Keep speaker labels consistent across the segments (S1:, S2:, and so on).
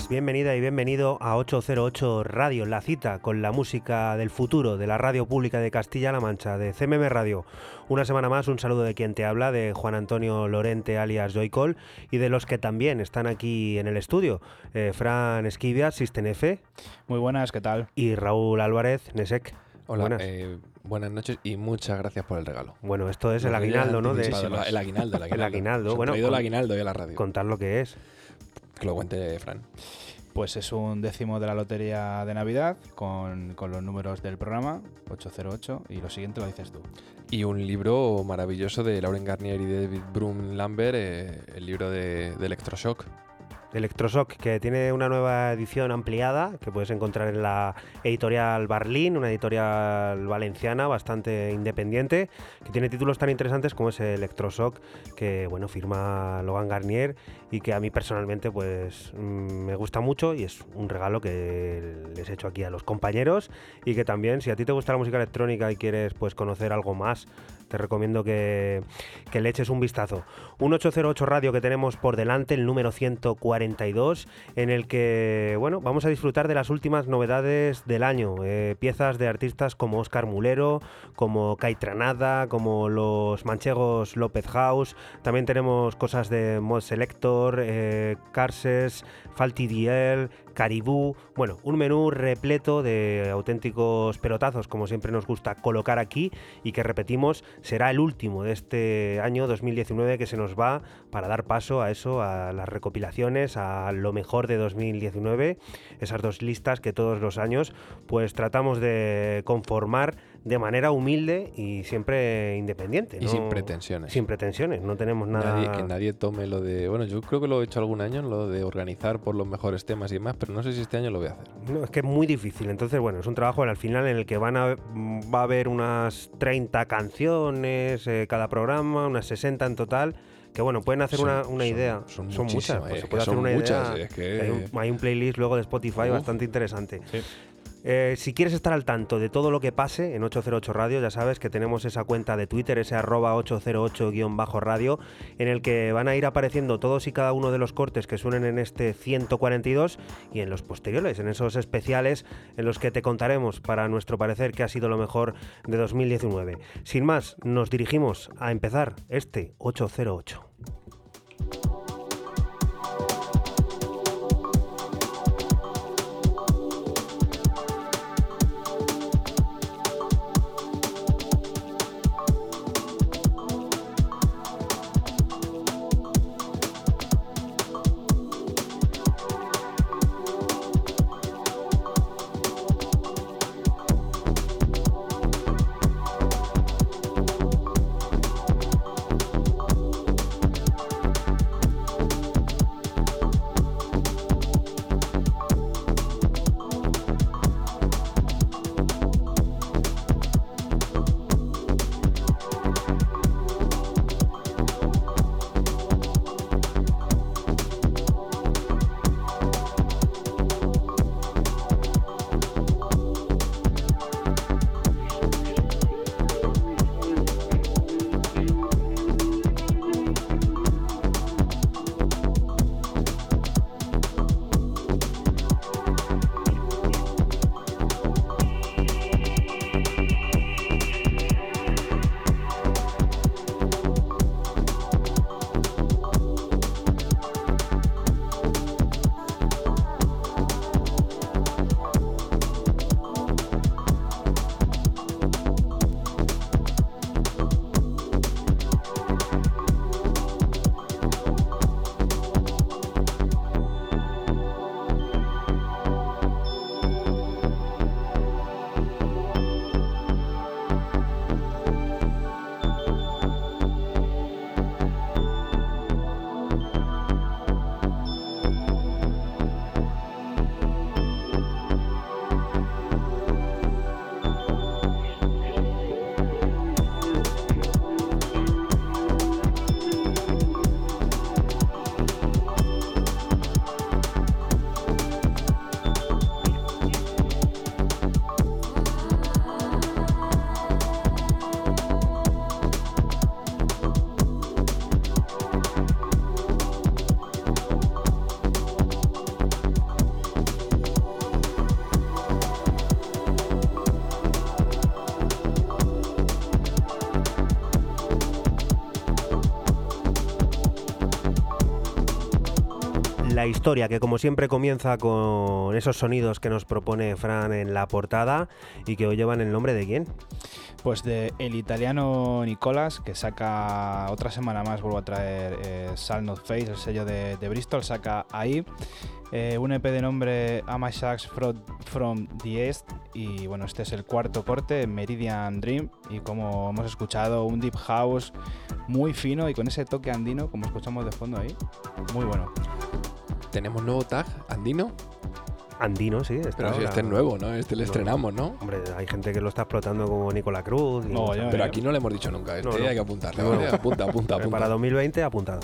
S1: Buenas, bienvenida y bienvenido a 808 Radio, la cita con la música del futuro de la radio pública de Castilla-La Mancha, de CMM Radio. Una semana más, un saludo de quien te habla, de Juan Antonio Lorente alias Joycol y de los que también están aquí en el estudio, eh, Fran Esquivia, System F.
S2: Muy buenas, ¿qué tal?
S1: Y Raúl Álvarez, Nesek.
S3: Hola, buenas. Eh, buenas. noches y muchas gracias por el regalo.
S1: Bueno, esto es el aguinaldo, ¿no?
S3: De, el aguinaldo, el aguinaldo.
S1: el aguinaldo.
S3: Bueno, el aguinaldo y a la radio.
S1: Contar lo que es.
S3: Que lo cuente Fran.
S2: Pues es un décimo de la lotería de Navidad con, los números del programa, 808, y lo siguiente lo dices tú.
S3: Y un libro maravilloso de Lauren Garnier y David Broom Lambert, eh, el libro de, de Electroshock.
S1: Electroshock, que tiene una nueva edición ampliada que puedes encontrar en la editorial Barlín, una editorial valenciana bastante independiente, que tiene títulos tan interesantes como ese Electroshock, que bueno, firma Logan Garnier y que a mí personalmente pues mm, me gusta mucho y es un regalo que les he hecho aquí a los compañeros y que también si a ti te gusta la música electrónica y quieres pues conocer algo más te recomiendo que, le eches un vistazo. Un 808 radio que tenemos por delante, el número 142, en el que, bueno, vamos a disfrutar de las últimas novedades del año. Eh, piezas de artistas como Oscar Mulero, como Caitranada, como los manchegos López House. También tenemos cosas de Mod Selector, eh, Carses, Faltidiel, Caribú. Bueno, un menú repleto de auténticos pelotazos, como siempre nos gusta colocar aquí y que repetimos será el último de este año 2019 que se nos va para dar paso a eso, a las recopilaciones, a lo mejor de 2019, esas dos listas que todos los años pues tratamos de conformar de manera humilde y siempre independiente.
S3: Y sin pretensiones.
S1: Sin pretensiones, no tenemos nada...
S3: que nadie tome lo de... Bueno, yo creo que lo he hecho algún año, lo de organizar por los mejores temas y demás, pero no sé si este año lo voy a hacer.
S1: No, es que es muy difícil. Entonces, bueno, es un trabajo al final en el que van a, va a haber unas 30 canciones eh, cada programa, unas 60 en total que bueno, pueden hacer una, idea.
S3: Son, muchas,
S1: pues se puede hacer una idea. hay, un, playlist luego de Spotify bastante interesante. Sí. Eh, si quieres estar al tanto de todo lo que pase en 808 Radio, ya sabes que tenemos esa cuenta de Twitter, ese arroba 808-radio, en el que van a ir apareciendo todos y cada uno de los cortes que suenen en este 142 y en los posteriores, en esos especiales en los que te contaremos, para nuestro parecer, que ha sido lo mejor de 2019. Sin más, nos dirigimos a empezar este 808. Historia que como siempre comienza con esos sonidos que nos propone Fran en la portada y que hoy llevan el nombre de quién.
S2: Pues de el italiano Nicolas, que saca otra semana más, vuelvo a traer eh, Sal Not Face, el sello de, Bristol, saca ahí eh, un EP de nombre Am I Sax from the East y bueno, este es el cuarto corte, Meridian Dream y como hemos escuchado, un deep house muy fino y con ese toque andino, como escuchamos de fondo ahí, muy bueno.
S3: Tenemos nuevo tag andino.
S1: Andino, sí. está
S3: Pero si
S1: ahora.
S3: este es nuevo, ¿no? Este lo
S1: No.
S3: estrenamos, ¿no?
S1: Hombre, hay gente que lo está explotando como Nicola Cruz. y
S2: No,
S1: mucha-
S2: ya-
S3: Pero aquí no le hemos dicho nunca. Este
S1: No, no.
S3: hay que apuntarle.
S1: No,
S3: ¿vale?
S1: no.
S3: Apunta, apunta,
S1: Pero
S3: apunta.
S1: Para 2020 apuntado.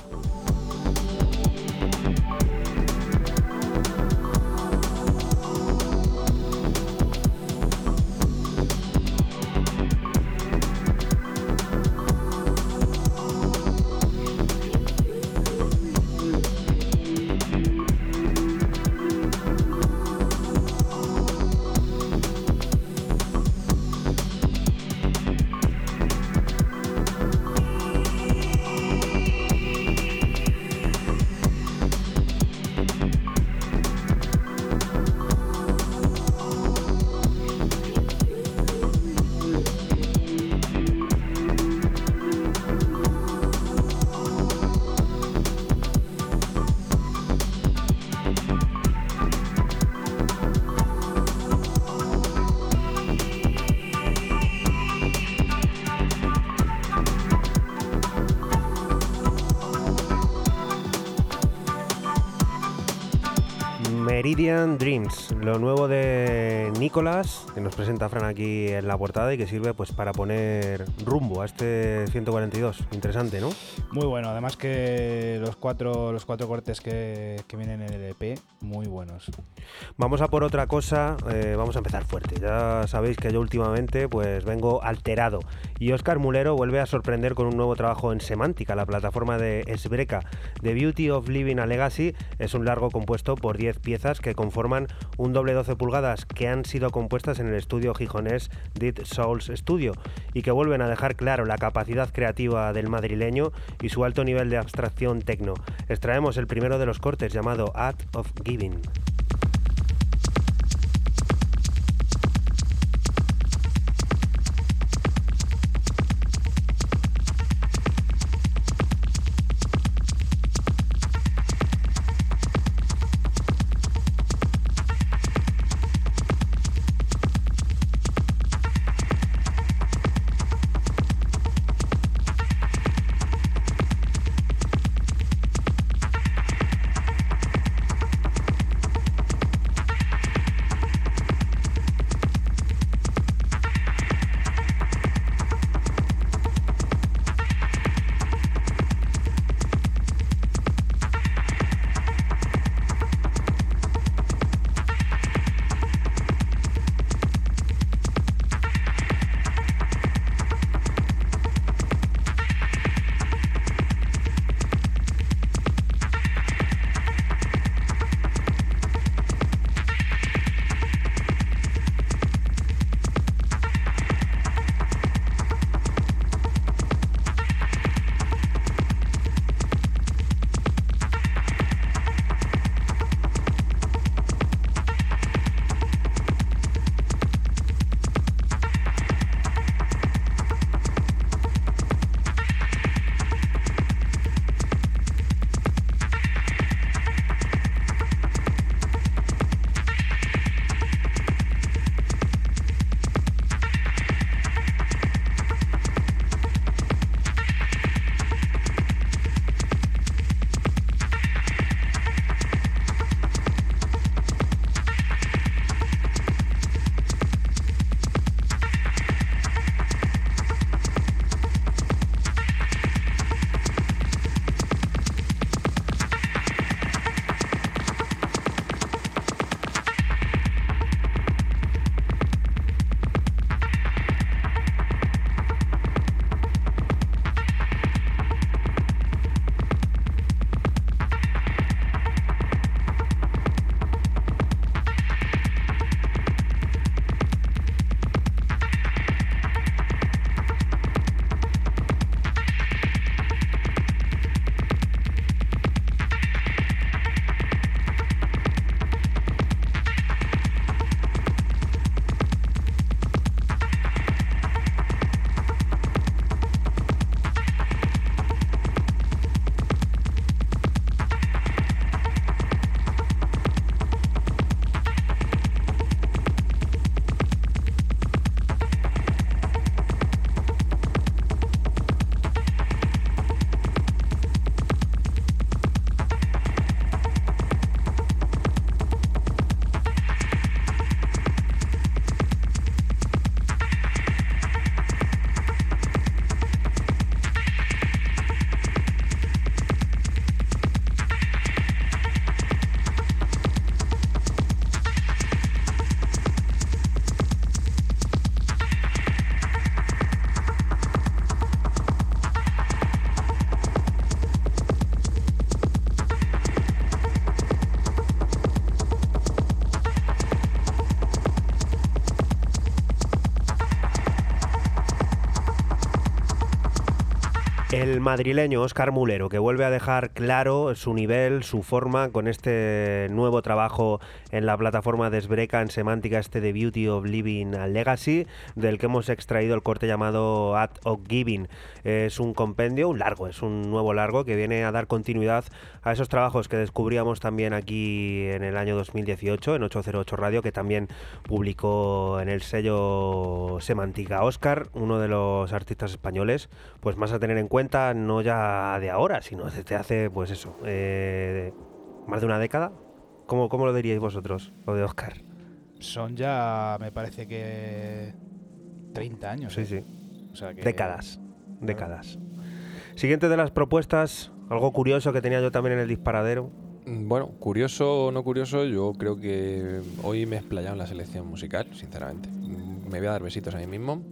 S1: Meridian Dreams, lo nuevo de Nicolas, que nos presenta Fran aquí en la portada y que sirve pues para poner rumbo a este 142. Interesante, ¿no?
S2: Muy bueno, además que los cuatro, los cuatro cortes que, que vienen en el EP, muy buenos.
S1: Vamos a por otra cosa, eh, vamos a empezar fuerte. Ya sabéis que yo últimamente pues vengo alterado y Oscar Mulero vuelve a sorprender con un nuevo trabajo en Semántica, la plataforma de Esbreca. The Beauty of Living a Legacy es un largo compuesto por 10 piezas que conforman un doble 12 pulgadas que han sido compuestas en el estudio gijonés Dead Souls Studio y que vuelven a dejar claro la capacidad creativa del madrileño y su alto nivel de abstracción tecno. Extraemos el primero de los cortes llamado Act of Giving. Madrileño Oscar Mulero, que vuelve a dejar claro su nivel, su forma, con este nuevo trabajo en la plataforma Desbreca en semántica, este The Beauty of Living a Legacy, del que hemos extraído el corte llamado At of Giving. Es un compendio, un largo, es un nuevo largo que viene a dar continuidad a esos trabajos que descubríamos también aquí en el año 2018, en 808 Radio, que también publicó en el sello Semántica. Oscar, uno de los artistas españoles, pues más a tener en cuenta, no ya de ahora, sino desde hace, pues eso, eh, más de una década. ¿Cómo, ¿Cómo lo diríais vosotros, lo de Oscar?
S2: Son ya, me parece que 30 años.
S1: Sí,
S2: ¿eh?
S1: sí.
S2: O sea que-
S1: Décadas. Décadas. Siguiente de las propuestas, algo curioso que tenía yo también en el disparadero.
S3: Mm, Bueno, curioso o no curioso, yo creo que hoy me he explayado en la selección musical, sinceramente. Mm, Me voy a dar besitos a mí mismo.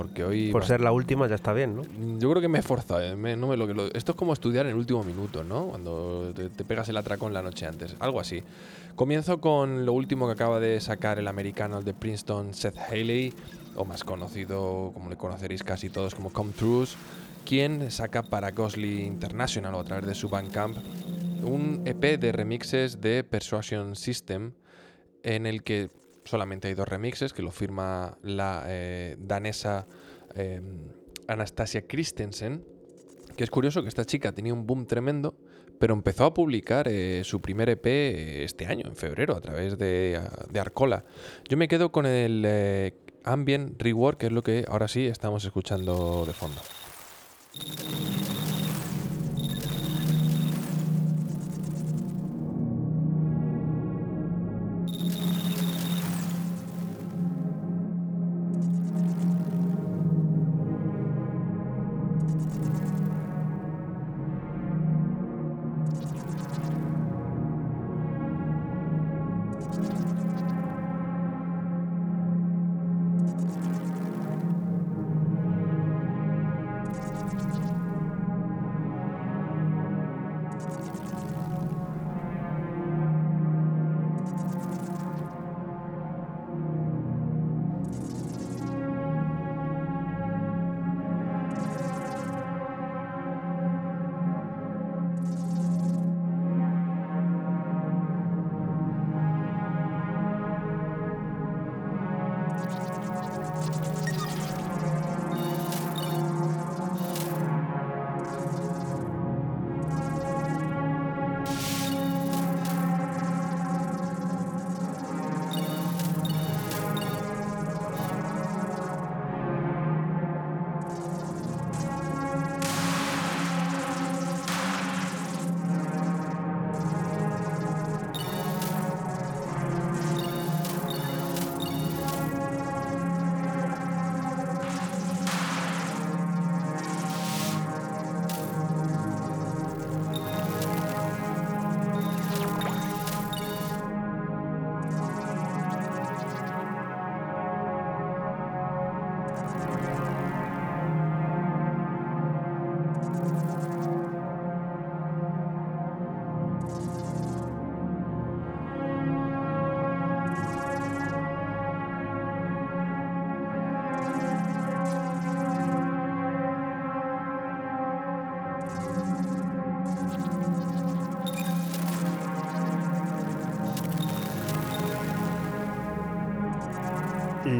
S3: Porque hoy.
S1: Por ser la última ya está bien, ¿no?
S3: Yo creo que me he esforzado. eh, me- no me lo, que lo- esto es como estudiar en el último minuto, ¿no? Cuando te, te pegas el atracón la noche antes. Algo así. Comienzo con lo último que acaba de sacar el americano de Princeton, Seth Haley, o más conocido, como le conoceréis casi todos, como Come Truth, quien saca para Ghostly International o a través de su Bandcamp un EP de remixes de Persuasion System en el que solamente hay dos remixes que lo firma la eh, danesa eh, Anastasia Christensen, que es curioso que esta chica tenía un boom tremendo, pero empezó a publicar eh, su primer EP este año, en febrero, a través de, Arcola. Yo me quedo con el eh, Ambient Rework, que es lo que ahora sí estamos escuchando de fondo.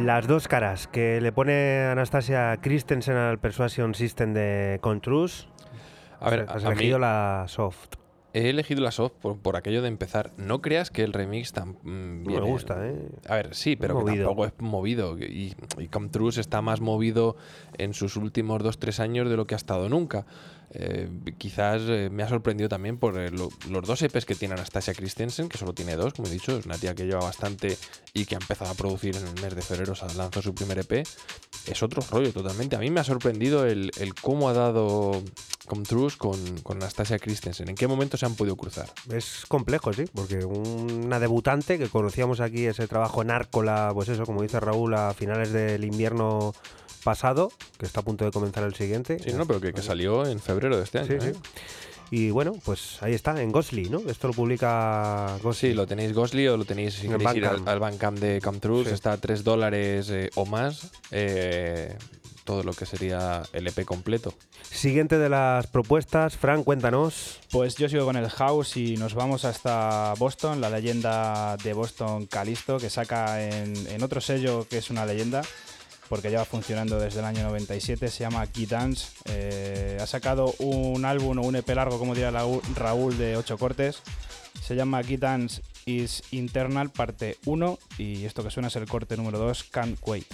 S1: Las dos caras que le pone Anastasia Christensen al Persuasion System de Contrus.
S3: A ver,
S1: has
S3: a
S1: elegido
S3: mí-
S1: la soft.
S3: He elegido la soft por, por aquello de empezar. No creas que el remix tan mm,
S1: No
S3: viene-
S1: me gusta, ¿eh?
S3: A ver, sí, pero que tampoco es movido. Y, y Come True está más movido en sus últimos 2-3 años de lo que ha estado nunca. Eh, quizás eh, me ha sorprendido también por eh, lo- los dos EPs que tiene Anastasia Christensen, que solo tiene dos, como he dicho, es una tía que lleva bastante y que ha empezado a producir en el mes de febrero, o sea, lanzó su primer EP. Es otro rollo totalmente. A mí me ha sorprendido el, cómo ha dado Come True con, con Anastasia Christensen. ¿En qué momento se han podido cruzar?
S1: Es complejo, sí, porque una debutante que conocíamos aquí ese trabajo en Árcola, pues eso, como dice Raúl, a finales del invierno pasado, que está a punto de comenzar el siguiente.
S3: Sí, no, pero que, que salió en febrero de este año.
S1: Sí,
S3: ¿eh?
S1: sí. Y bueno, pues ahí está, en Gosly, ¿no? Esto lo publica Gosly.
S3: Sí, lo tenéis Gosly o lo tenéis si
S1: En el
S3: queréis ir al, al Bandcamp de Come True,
S1: Sí.
S3: está a 3 dólares eh, o más. eh, todo lo que sería el EP completo.
S1: Siguiente de las propuestas, Frank, cuéntanos.
S2: Pues yo sigo con el House y nos vamos hasta Boston, la leyenda de Boston Calisto, que saca en, otro sello que es una leyenda, porque lleva funcionando desde el año 97, se llama Key Dance. Eh, ha sacado un álbum o un EP largo, como diría Raúl, de 8 cortes. Se llama Key Dance is Internal, parte 1, y esto que suena es el corte número 2, Can't Wait.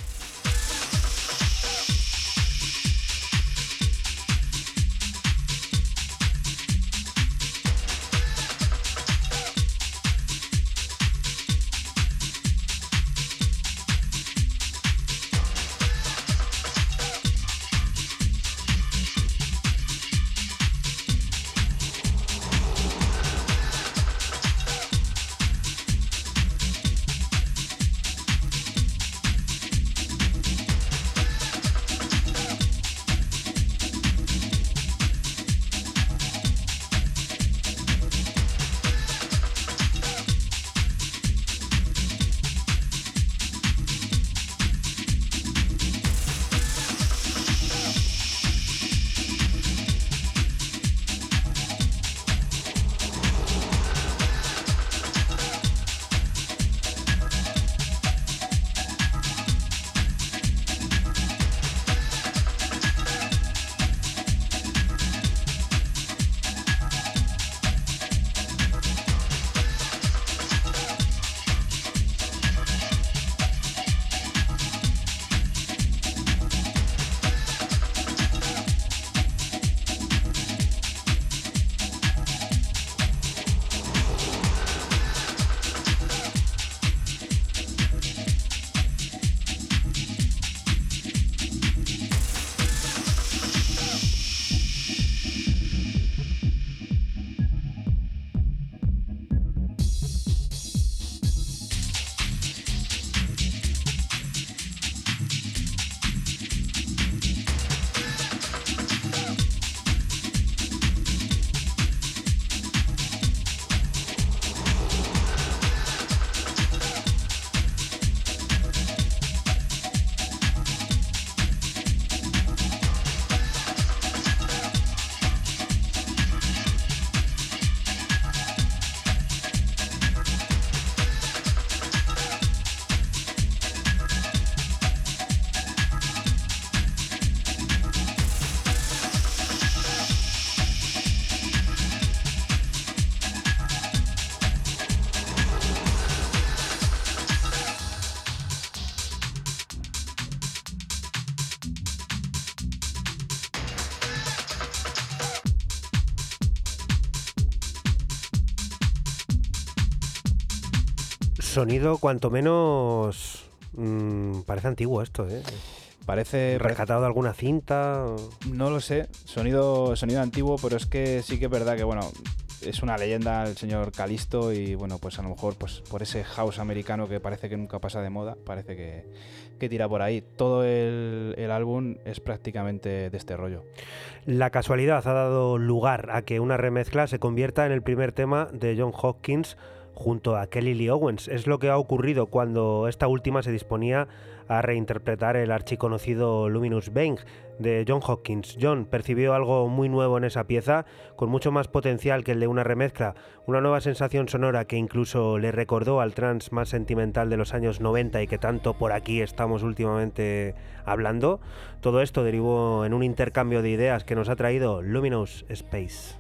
S1: Sonido cuanto menos... Mm, parece antiguo esto, ¿eh?
S2: Parece...
S1: ¿Rescatado de alguna cinta?
S2: No lo sé. Sonido, sonido antiguo, pero es que sí que es verdad que, bueno, es una leyenda el señor Calisto y bueno, pues a lo mejor pues por ese house americano que parece que nunca pasa de moda, parece que, que tira por ahí. Todo el, el, álbum es prácticamente de este rollo.
S1: La casualidad ha dado lugar a que una remezcla se convierta en el primer tema de John Hopkins junto a Kelly Lee Owens. Es lo que ha ocurrido cuando esta última se disponía a reinterpretar el archiconocido Luminous Bang de John Hopkins. John percibió algo muy nuevo en esa pieza, con mucho más potencial que el de una remezcla, una nueva sensación sonora que incluso le recordó al trance más sentimental de los años 90 y que tanto por aquí estamos últimamente hablando. Todo esto derivó en un intercambio de ideas que nos ha traído Luminous Space.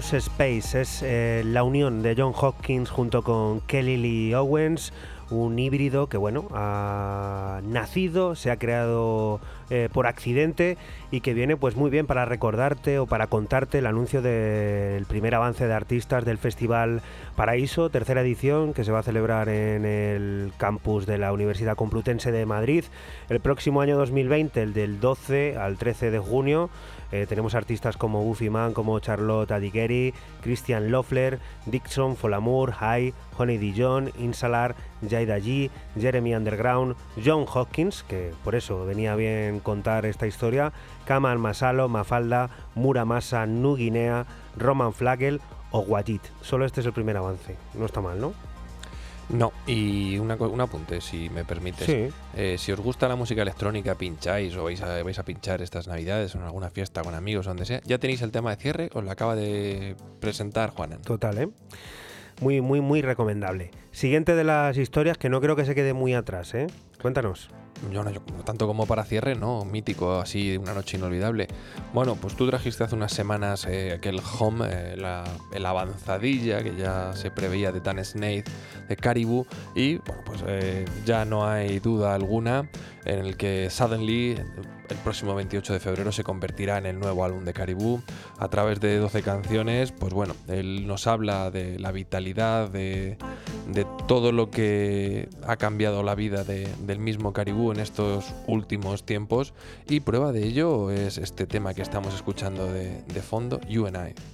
S1: Space es eh, la unión de John Hopkins junto con Kelly Lee Owens, un híbrido que bueno ha nacido, se ha creado eh, por accidente y que viene pues muy bien para recordarte o para contarte el anuncio del primer avance de artistas del Festival Paraíso, tercera edición que se va a celebrar en el campus de la Universidad Complutense de Madrid el próximo año 2020, el del 12 al 13 de junio. Eh, tenemos artistas como Buffy Man, como Charlotte Adigeri, Christian Loeffler, Dixon, Folamour, High, Honey Dijon, Insalar, Jaida G, Jeremy Underground, John Hopkins, que por eso venía bien contar esta historia, Kamal Masalo, Mafalda, Muramasa, Nuguinea, Roman Flagel o Wajid. Solo este es el primer avance. No está mal, ¿no?
S3: No, y una, un apunte, si me permites.
S1: Sí.
S3: Eh, si os gusta la música electrónica, pincháis o vais a, vais a pinchar estas navidades o en alguna fiesta con amigos o donde sea, ya tenéis el tema de cierre, os lo acaba de presentar Juanan.
S1: Total, ¿eh? Muy, muy, muy recomendable. Siguiente de las historias que no creo que se quede muy atrás, ¿eh? Cuéntanos.
S3: Yo no, tanto como para cierre, no, mítico, así, una noche inolvidable. Bueno, pues tú trajiste hace unas semanas eh, aquel home, eh, la, el avanzadilla que ya se preveía de Dan Snaith, de Caribou, y bueno, pues eh, ya no hay duda alguna en el que Suddenly el próximo 28 de febrero se convertirá en el nuevo álbum de Caribou a través de 12 canciones. Pues bueno, él nos habla de la vitalidad, de, todo lo que ha cambiado la vida de, del mismo Caribou en estos últimos tiempos y prueba de ello es este tema que estamos escuchando de, de fondo, You and I.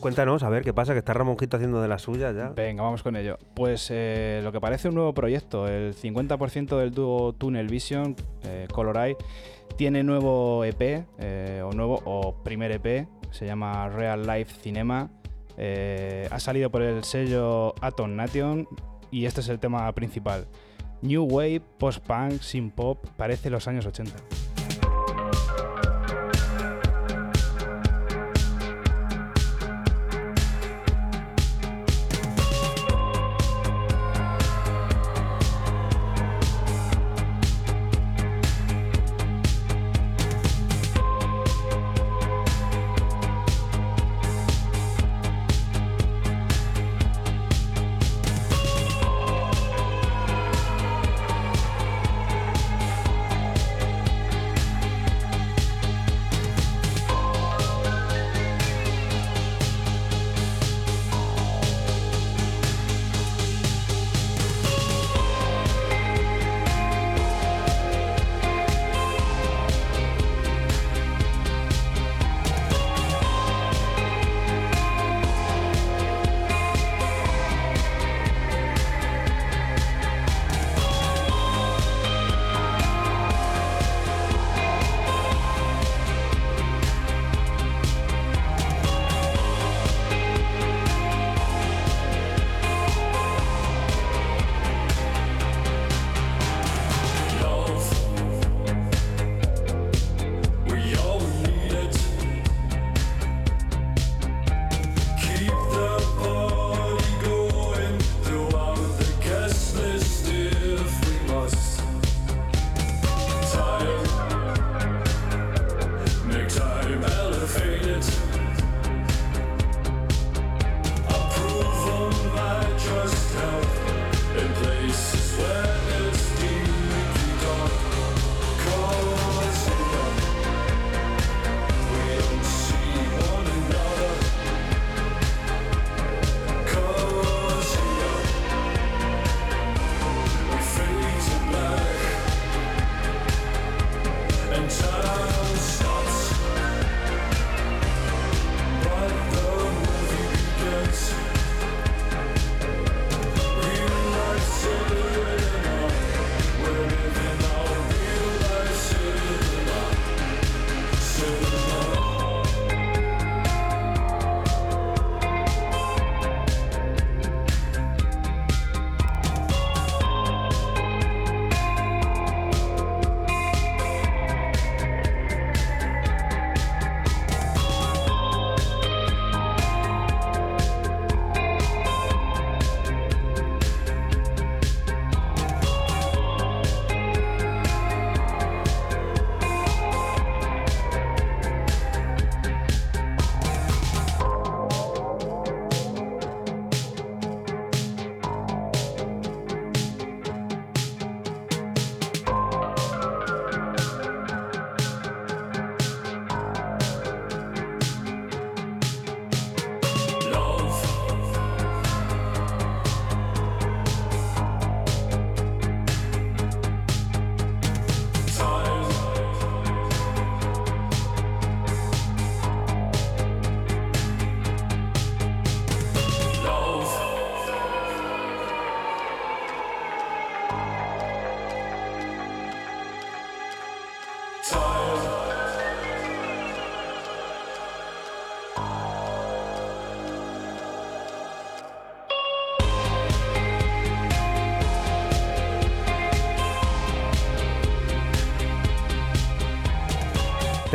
S1: Cuéntanos, a ver qué pasa, que está Ramonjito haciendo de la suya ya.
S2: Venga, vamos con ello. Pues eh, lo que parece un nuevo proyecto, el 50% del dúo Tunnel Vision, eh, Color Eye, tiene nuevo EP, eh, o nuevo, o primer EP, se llama Real Life Cinema. Ha salido por el sello Atom Nation y este es el tema principal. New Wave, post-punk, sin pop, parece los años 80.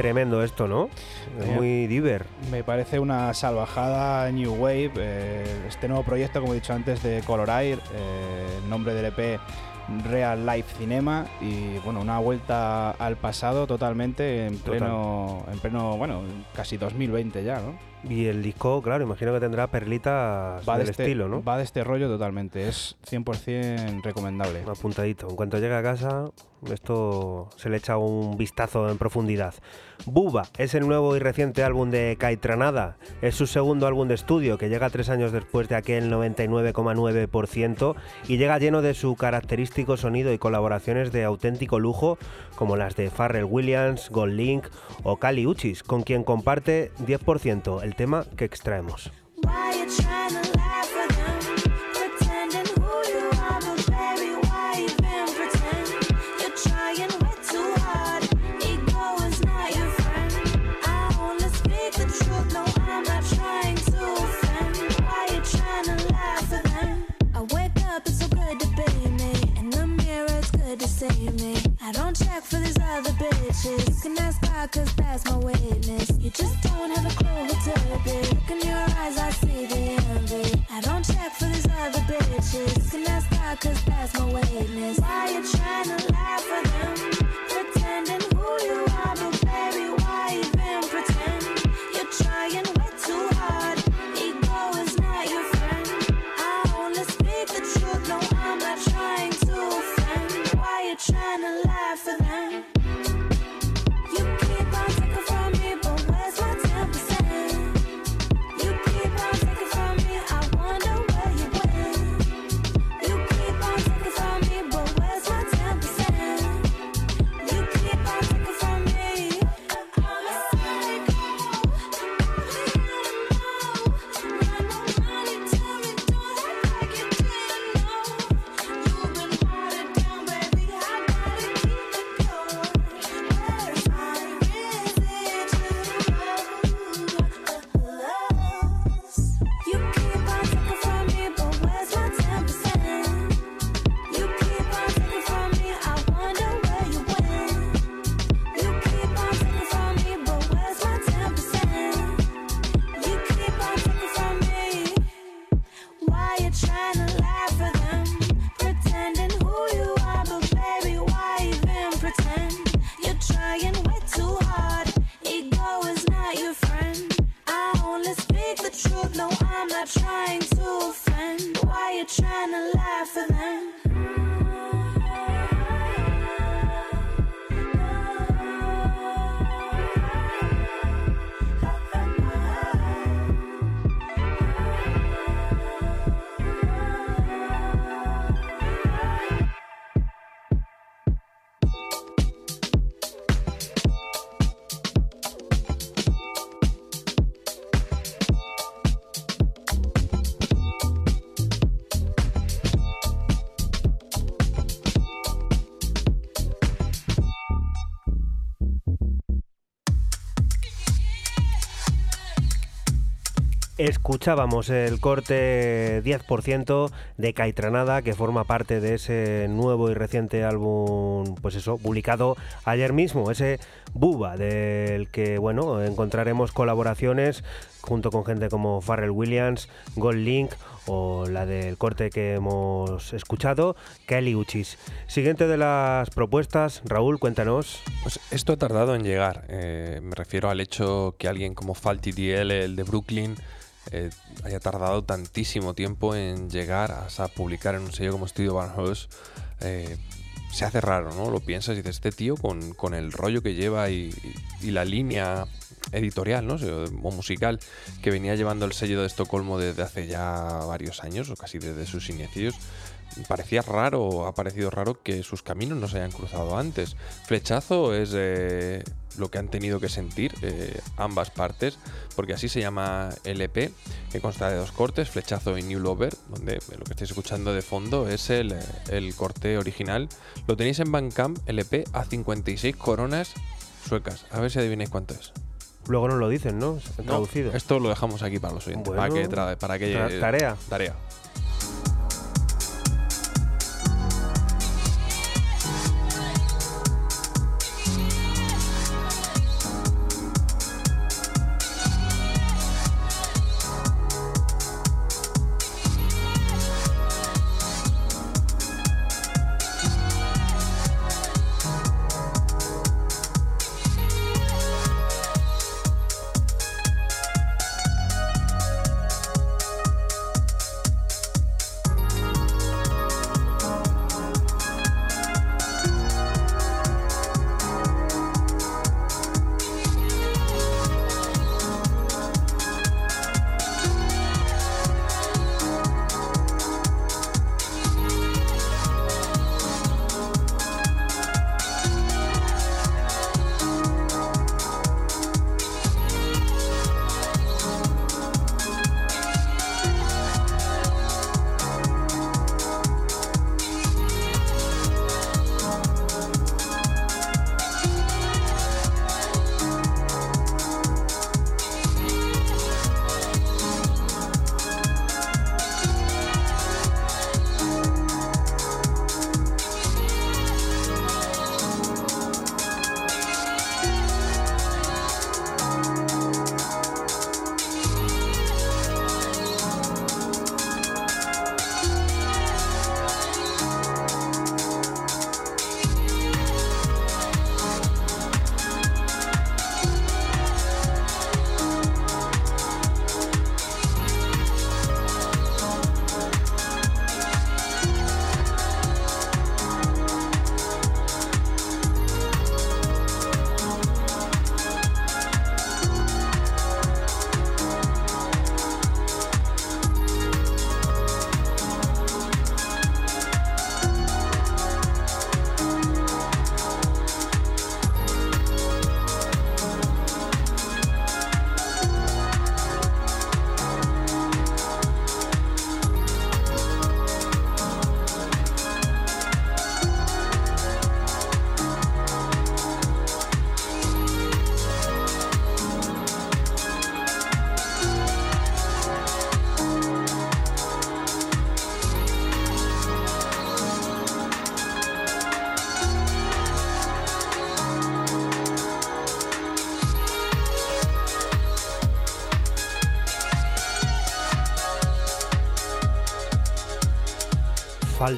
S1: Tremendo esto, ¿no? Es
S2: Eh,
S1: muy diver.
S2: Me parece una salvajada New Wave. eh, este nuevo proyecto, como he dicho antes, de Colorair, eh, el nombre del EP Real Life Cinema y bueno, una vuelta al pasado totalmente en
S1: Total.
S2: pleno, en pleno, bueno, casi 2020 ya, ¿no?
S1: Y el disco, claro, imagino que tendrá perlitas
S2: Va
S1: del
S2: de este,
S1: estilo, ¿no?
S2: Va de este rollo totalmente, es 100% recomendable.
S1: Apuntadito. En cuanto llegue a casa, esto se le echa un vistazo en profundidad. Buba es el nuevo y reciente álbum de Caitranada. Es su segundo álbum de estudio que llega tres años después de aquel 99,9% y llega lleno de su característico sonido y colaboraciones de auténtico lujo como las de Pharrell Williams, Gold Link o Kali Uchis, con quien comparte 10% el tema que extraemos.
S4: To save me. I don't check for these other bitches. You can ask God, cause that's my witness. You just don't have a clue who to be. Look in your eyes, I see the envy. I don't check for these other bitches. You can ask God, cause that's my witness. Why you tryna laugh for them? Pretending who you are, but baby, why even pretend? You're trying way too hard. Ego is not your friend. I only speak the truth, no, I'm not trying to trying to lie for them.
S1: Escuchábamos el corte 10% de Caitranada, que forma parte de ese nuevo y reciente álbum, pues eso, publicado ayer mismo, ese Buba, del que, bueno, encontraremos colaboraciones junto con gente como Pharrell Williams, Gold Link o la del corte que hemos escuchado, Kelly Uchis. Siguiente de las propuestas, Raúl, cuéntanos.
S3: Pues esto ha tardado en llegar. eh, me refiero al hecho que alguien como Falty DL, el de Brooklyn, eh, haya tardado tantísimo tiempo en llegar a, publicar en un sello como Studio Barnhouse. Eh, se hace raro, ¿no? Lo piensas y dices, este tío con, con el rollo que lleva y, y la línea editorial, ¿no? O musical que venía llevando el sello de Estocolmo desde hace ya varios años, o casi desde sus inicios, parecía raro, ha parecido raro que sus caminos no se hayan cruzado antes. Flechazo es eh, lo que han tenido que sentir eh, ambas partes, porque así se llama el EP, que consta de dos cortes, Flechazo y New Lover, donde lo que estáis escuchando de fondo es el, el corte original. Lo tenéis en Bandcamp, el EP, a 56 coronas suecas. A ver si adivináis cuánto es.
S1: Luego nos lo dicen, ¿no?
S3: No,
S1: Traducido.
S3: esto lo dejamos aquí para los oyentes,
S1: Bueno,
S3: para que, para que
S1: tra- tarea.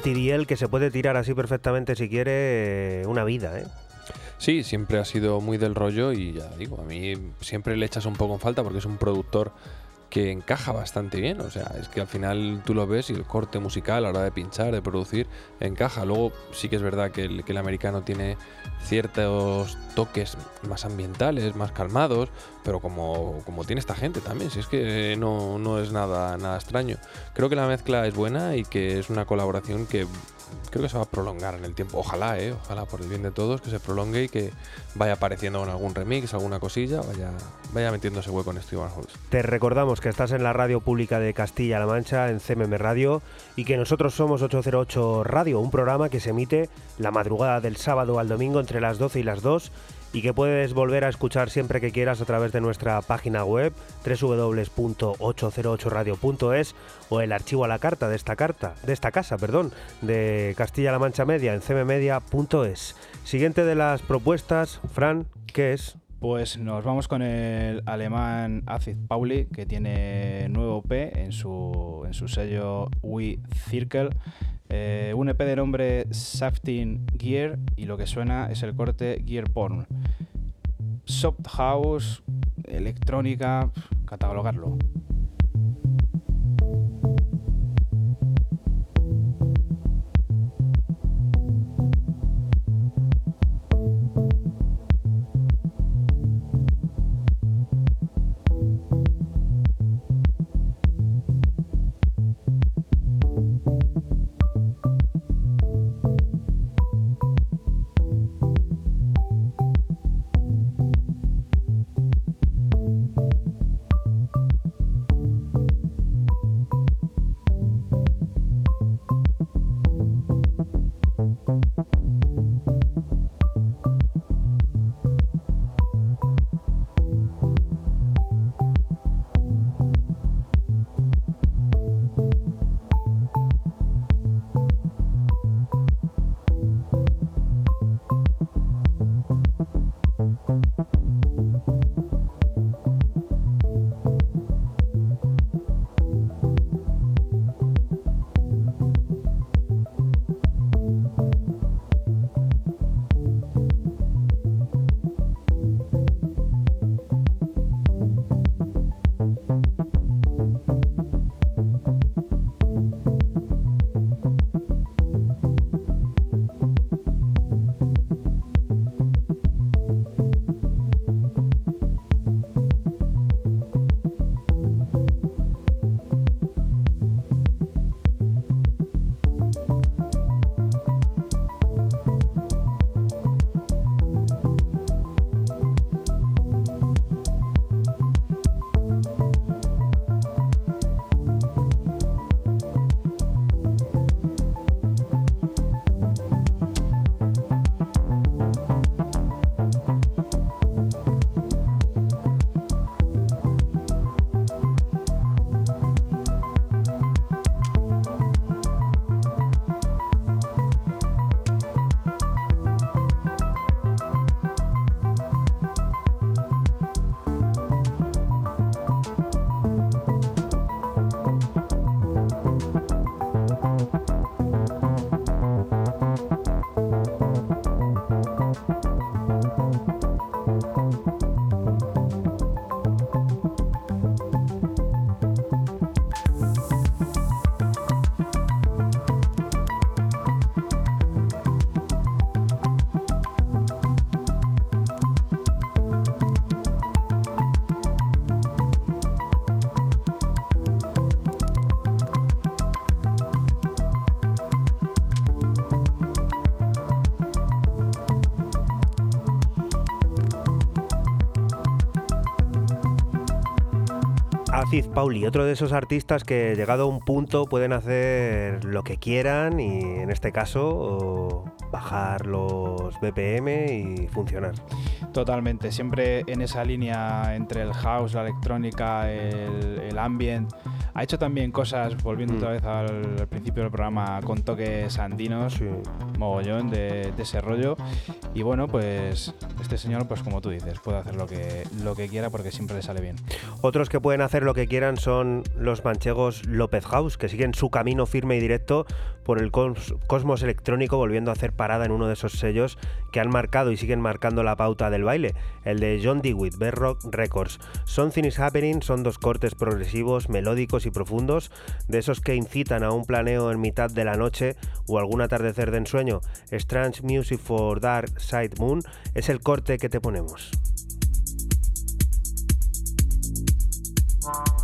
S3: Tarea.
S1: Faltidiel que se puede tirar así perfectamente si quiere eh, una vida, ¿eh?
S3: Sí, siempre ha sido muy del rollo y ya digo, a mí siempre le echas un poco en falta porque es un productor que encaja bastante bien. O sea, es que al final tú lo ves y el corte musical a la hora de pinchar, de producir, encaja. Luego sí que es verdad que el, americano tiene ciertos toques más ambientales, más calmados, pero como, como tiene esta gente también, si es que no, no es nada, nada extraño. Creo que la mezcla es buena y que es una colaboración que creo que se va a prolongar en el tiempo. Ojalá, eh, ojalá por el bien de todos que se prolongue y que vaya apareciendo con algún remix, alguna cosilla, vaya, vaya metiéndose hueco en Steven Halls.
S1: Te recordamos que estás en la radio pública de Castilla-La Mancha, en CMM Radio, y que nosotros somos 808 Radio, un programa que se emite la madrugada del sábado al domingo entre las 12 y las 2 y que puedes volver a escuchar siempre que quieras a través de nuestra página web www.808radio.es o el archivo a la carta de esta carta, de esta casa, perdón, de Castilla-La Mancha Media en cmmedia.es. Siguiente de las propuestas, Fran, ¿qué es?
S2: Pues nos vamos con el alemán Acid Pauli, que tiene nuevo EP en su, en su sello We Circle. Eh, un EP de nombre Safting Gear y lo que suena es el corte Gear Porn. Soft House, electrónica, catalogarlo.
S1: Pauli, otro de esos artistas que llegado a un punto pueden hacer lo que quieran y en este caso bajar los BPM y funcionar.
S2: Totalmente, siempre en esa línea entre el house, la electrónica, el, el ambient. Ha hecho también cosas, volviendo
S1: Mm.
S2: otra vez al, al principio del programa, con toques andinos,
S1: Sí.
S2: mogollón de, de ese rollo. Y bueno, pues este señor, pues como tú dices, puede hacer lo que, lo que quiera porque siempre le sale bien.
S1: Otros que pueden hacer lo que quieran son los manchegos López House, que siguen su camino firme y directo por el cos- cosmos electrónico, volviendo a hacer parada en uno de esos sellos que han marcado y siguen marcando la pauta del baile, el de John Dewitt, Bedrock Records. Something is Happening son dos cortes progresivos, melódicos y profundos, de esos que incitan a un planeo en mitad de la noche o algún atardecer de ensueño. Strange Music for Dark Side Moon es el corte que te ponemos.
S5: you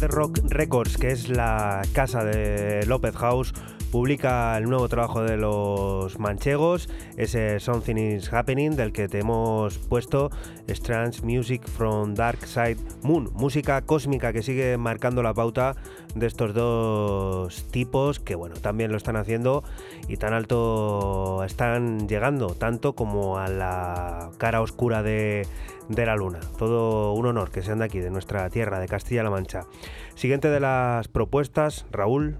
S1: Bedrock Records, que es la casa de López House, publica el nuevo trabajo de los manchegos, ese Something is Happening, del que te hemos puesto Strange Music from Dark Side Moon, música cósmica que sigue marcando la pauta de estos dos tipos que bueno, también lo están haciendo y tan alto están llegando, tanto como a la cara oscura de, la luna. Todo un honor que sean de aquí, de nuestra tierra, de Castilla-La Mancha. Siguiente de las propuestas, Raúl.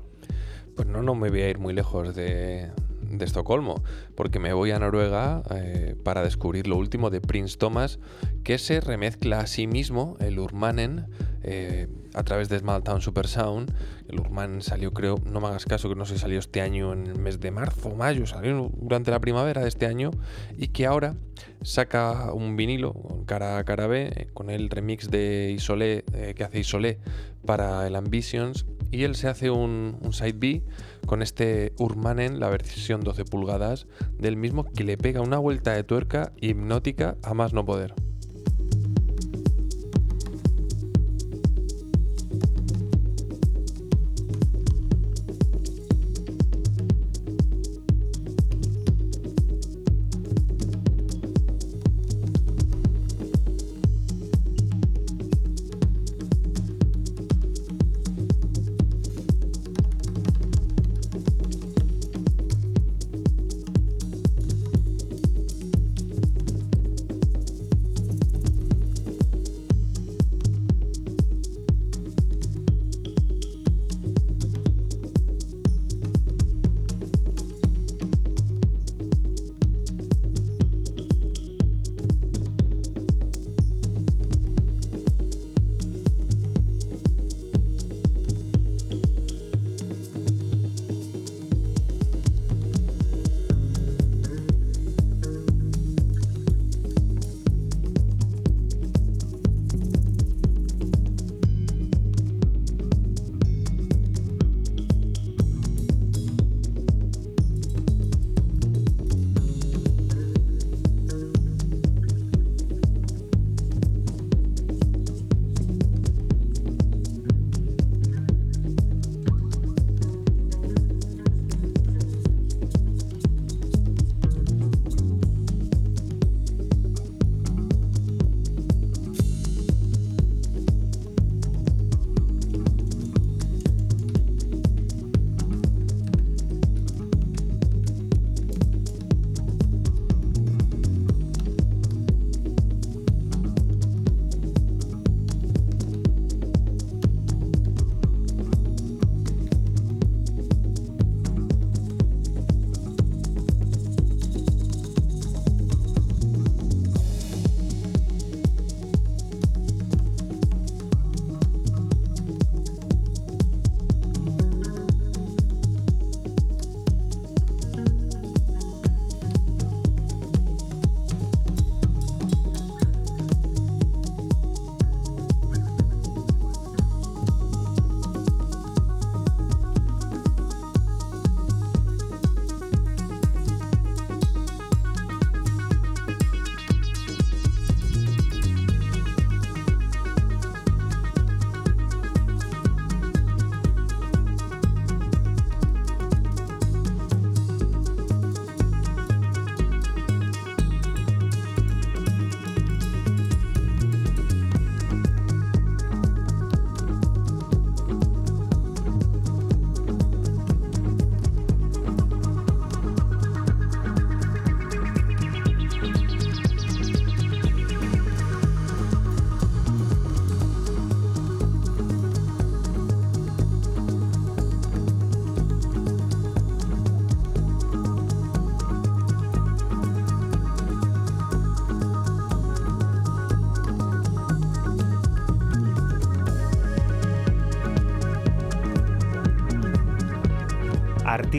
S3: Pues no, no me voy a ir muy lejos de, de Estocolmo, porque me voy a Noruega eh, para descubrir lo último de Prince Thomas, que se remezcla a sí mismo, el Urmanen, eh, a través de Small Town Super Sound. El Urman salió, creo, no me hagas caso, que no sé, salió este año en el mes de marzo o mayo, salió durante la primavera de este año, y que ahora saca un vinilo cara a cara B, eh, con el remix de Isolé, eh, que hace Isolé para el Ambitions, y él se hace un, un side B con este Urmanen, la versión 12 pulgadas del mismo, que le pega una vuelta de tuerca hipnótica a más no poder.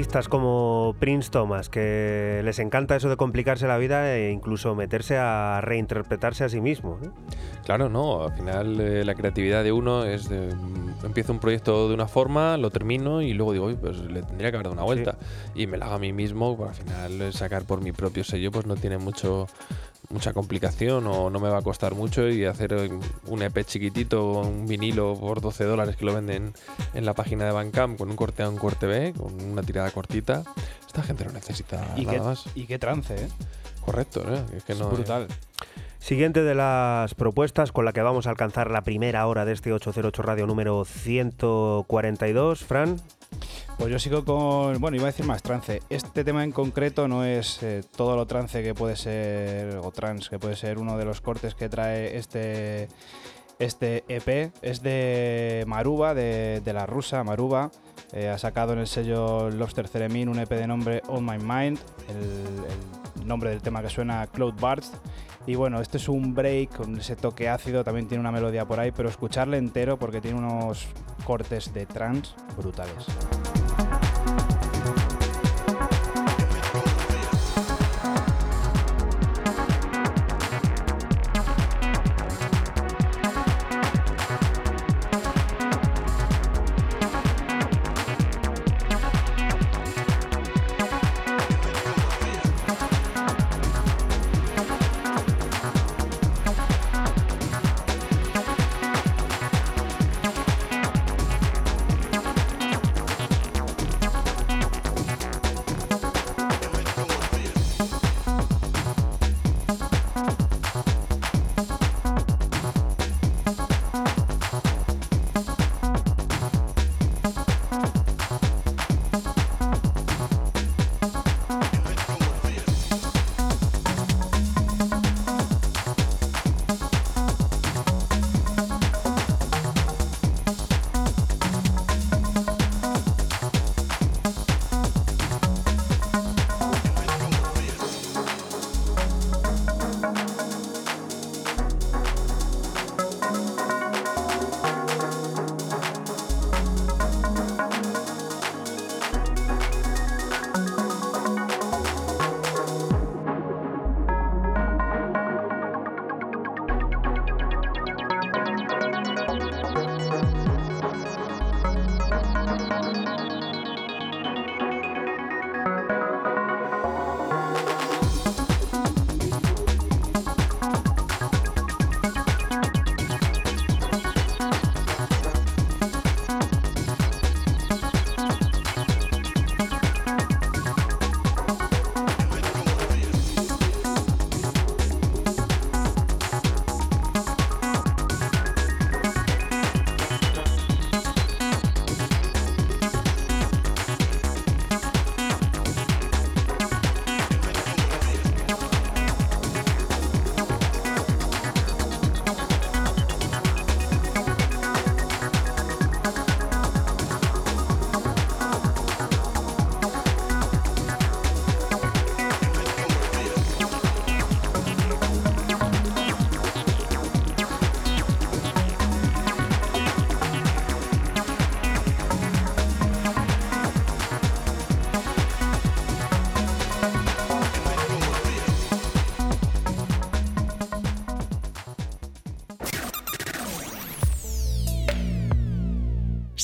S1: Artistas como Prince Thomas, que les encanta eso de complicarse la vida e incluso meterse a reinterpretarse a sí mismo. ¿no?
S3: Claro, no, al final eh, la creatividad de uno es de, mm, empiezo un proyecto de una forma, lo termino y luego digo, "Uy, pues le tendría que haber dado una vuelta y me la hago a mí mismo, pues al final eh, sacar por mi propio sello pues no tiene mucho mucha complicación o no me va a costar mucho y hacer eh, un EP chiquitito, un vinilo por 12 dólares que lo venden en la página de Bandcamp con un corte A, un corte B, con una tirada cortita. Esta gente no necesita
S2: Y
S3: nada
S2: qué,
S3: más.
S2: y qué trance, ¿eh?
S3: Correcto, ¿no? Es que
S2: Es
S3: no
S2: brutal.
S1: Siguiente de las propuestas con la que vamos a alcanzar la primera hora de este 808 Radio número 142. Fran,
S2: Pues yo sigo con, bueno, iba a decir más trance. Este tema en concreto no es eh, todo lo trance que puede ser, o trans, que puede ser uno de los cortes que trae este, este EP. Es de Maruba, de, la rusa Maruba. Eh, ha sacado en el sello Lobster Theremin un EP de nombre On My Mind, el, el nombre del tema que suena Cloud Bards. Y bueno, este es un break con ese toque ácido, también tiene una melodía por ahí, pero escucharle entero porque tiene unos cortes de trance brutales.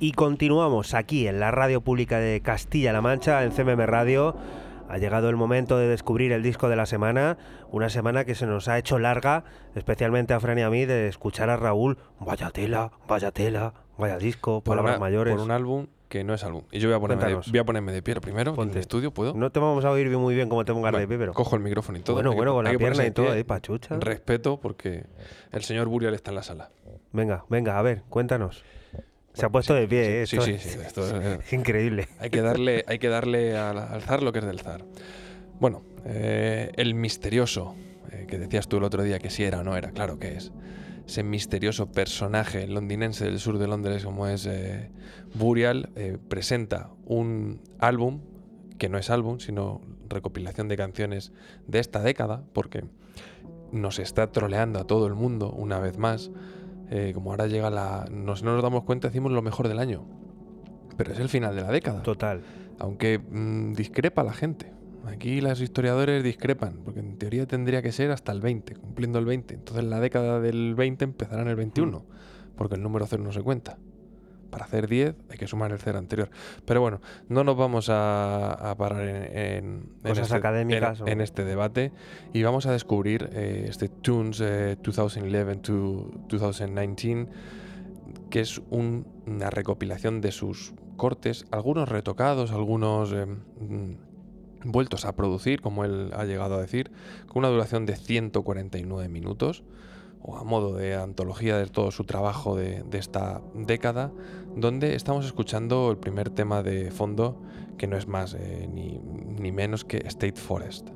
S1: Y continuamos aquí en la radio pública de Castilla-La Mancha, en CMM Radio. Ha llegado el momento de descubrir el disco de la semana, una semana que se nos ha hecho larga, especialmente a Fran y a mí, de escuchar a Raúl. Vaya tela, vaya tela, vaya disco,
S3: Por,
S1: palabras
S3: una-
S1: mayores.
S3: por un álbum que no es álbum. Y yo voy a ponerme, de, voy a ponerme de pie primero en el estudio, ¿puedo?
S1: No te vamos a oír muy bien como te pongas de pie, pero...
S3: Cojo el micrófono y todo.
S1: Bueno,
S3: que
S1: bueno, con la pierna y todo ahí, pachucha.
S3: Respeto porque el señor Burial está en la sala.
S1: Venga, venga, a ver, cuéntanos. Se ha puesto de pie, ¿eh?
S3: Sí,
S1: Esto
S3: sí,
S1: es-
S3: sí. esto es-
S1: Es increíble.
S3: Hay que darle, hay que darle al, al zar lo que es del zar. Bueno, eh, el misterioso, eh, que decías tú el otro día que sí era o no era, claro que es. Ese misterioso personaje londinense del sur de Londres como es eh, Burial, eh, presenta un álbum, que no es álbum, sino recopilación de canciones de esta década, porque nos está troleando a todo el mundo una vez más. Eh, como ahora llega la... Nos, no nos damos cuenta, decimos lo mejor del año. Pero es el final de la década
S1: Total.
S3: aunque mm, discrepa la gente. Aquí los historiadores discrepan, porque en teoría tendría que ser hasta el 20, cumpliendo el 20. Entonces la década del 20 empezará en el 21, porque el número cero no se cuenta. Para hacer 10 hay que sumar el cero anterior. Pero bueno, no nos vamos a, a parar en, en- este,
S1: académicas
S3: en-
S1: o-
S3: en este debate y vamos a descubrir eh, este Tunes eh, 2011 to 2019 que es un- una recopilación de sus cortes, algunos retocados, algunos eh, mm, vueltos a producir, como él ha llegado a decir, con una duración de 149 minutos, o a modo de antología de todo su trabajo de, esta década, donde estamos escuchando el primer tema de fondo, que no es más eh, ni, ni menos que State Forest.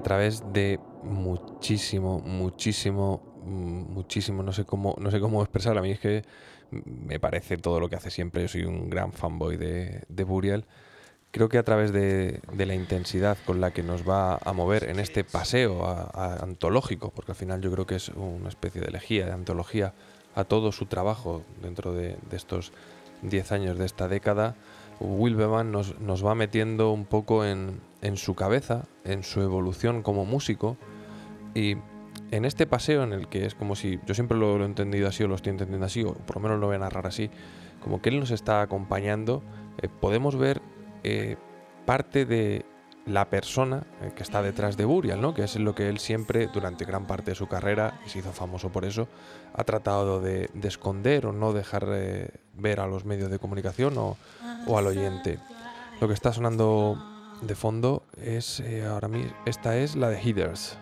S3: A través de muchísimo, muchísimo, mm, muchísimo, no sé cómo, no sé cómo expresar. A mí es que me parece todo lo que hace siempre. Yo soy un gran fanboy de, de Burial. Creo que a través de, de la intensidad con la que nos va a mover en este paseo antológico, porque al final yo creo que es una especie de elegía, de antología a todo su trabajo dentro de, de estos 10 años de esta década, Wilbeman nos, nos va metiendo un poco en, en su cabeza, en su evolución como músico. Y en este paseo en el que es como si, yo siempre lo, he entendido así o lo estoy entendiendo así, o por lo menos lo voy a narrar así, como que él nos está acompañando, eh, podemos ver eh, parte de la persona eh, que está detrás de Burial, ¿no? que es lo que él siempre, durante gran parte de su carrera, y se hizo famoso por eso, ha tratado de, de esconder o no dejar eh, ver a los medios de comunicación o, o al oyente. Lo que está sonando de fondo es eh, ahora mismo, esta es la de Heathers.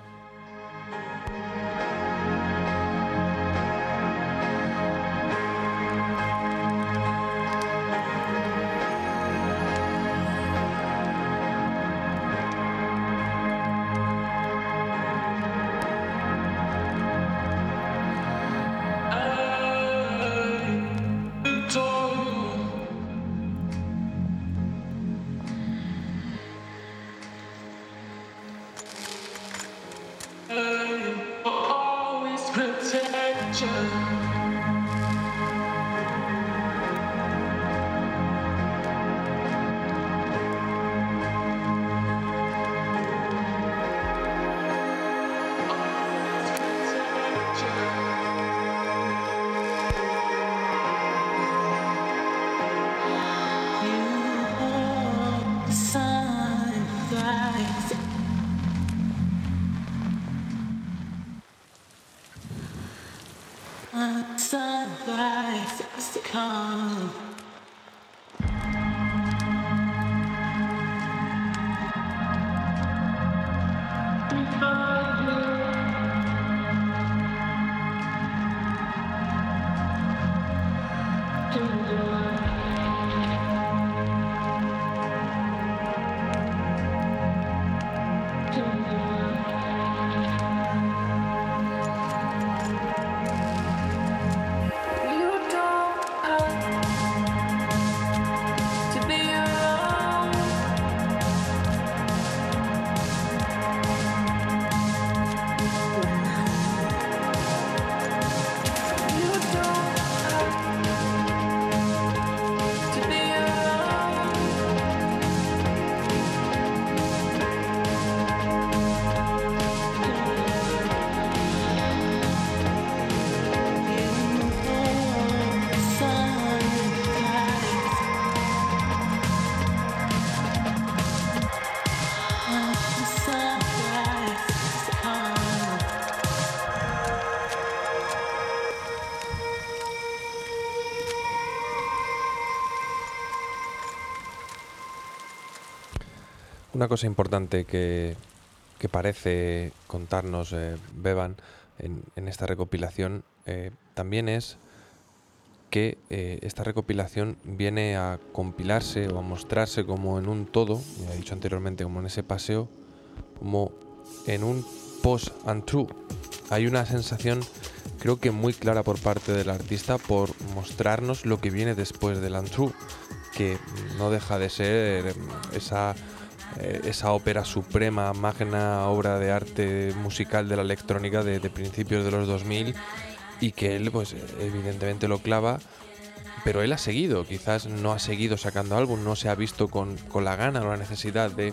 S3: Cosa importante que, que parece contarnos eh, Bevan en, esta recopilación eh, también es que eh, esta recopilación viene a compilarse o a mostrarse como en un todo, ya he dicho anteriormente, como en ese paseo, como en un post and true. Hay una sensación, creo que muy clara por parte del artista por mostrarnos lo que viene después del untrue, que no deja de ser eh, esa eh, esa ópera suprema, magna obra de arte musical de la electrónica de, principios de los 2000 y que él pues evidentemente lo clava pero él ha seguido, quizás no ha seguido sacando álbum, no se ha visto con, con la gana o la necesidad de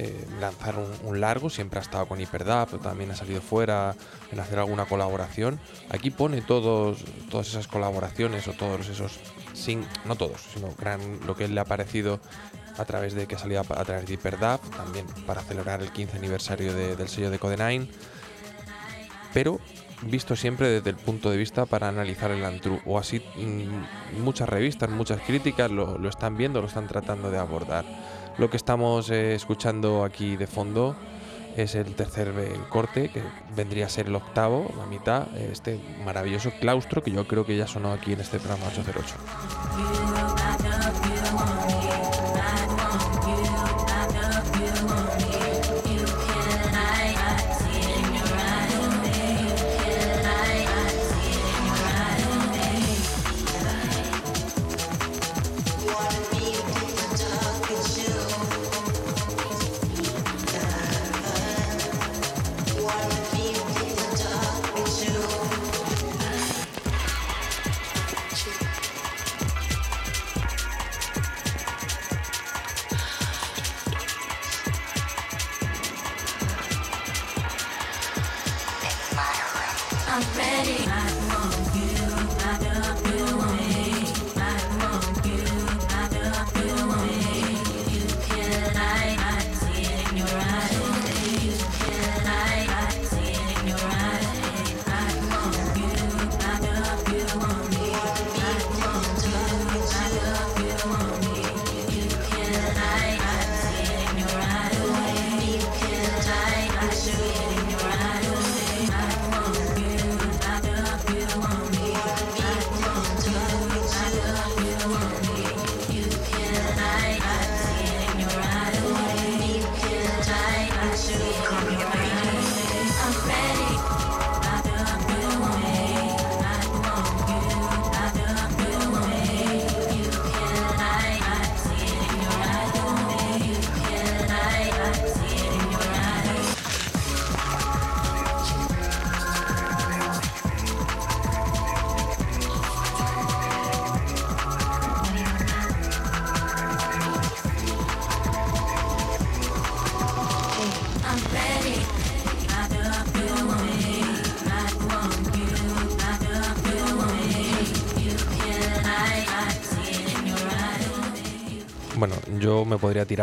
S3: eh, lanzar un, largo, siempre ha estado con Hyperdub, también ha salido fuera en hacer alguna colaboración. Aquí pone todos, todas esas colaboraciones o todos esos, sin, no todos, sino gran, lo que él le ha parecido a través de que ha salido a, a través de Hyperdub, también para celebrar el 15 aniversario de- del sello de Code 9 pero visto siempre desde el punto de vista para analizar el Antru. O así mm, muchas revistas, muchas críticas lo, lo están viendo, lo están tratando de abordar. Lo que estamos eh, escuchando aquí de fondo es el tercer eh, corte, que vendría a ser el octavo, la mitad, este maravilloso claustro que yo creo que ya sonó aquí en este programa 808.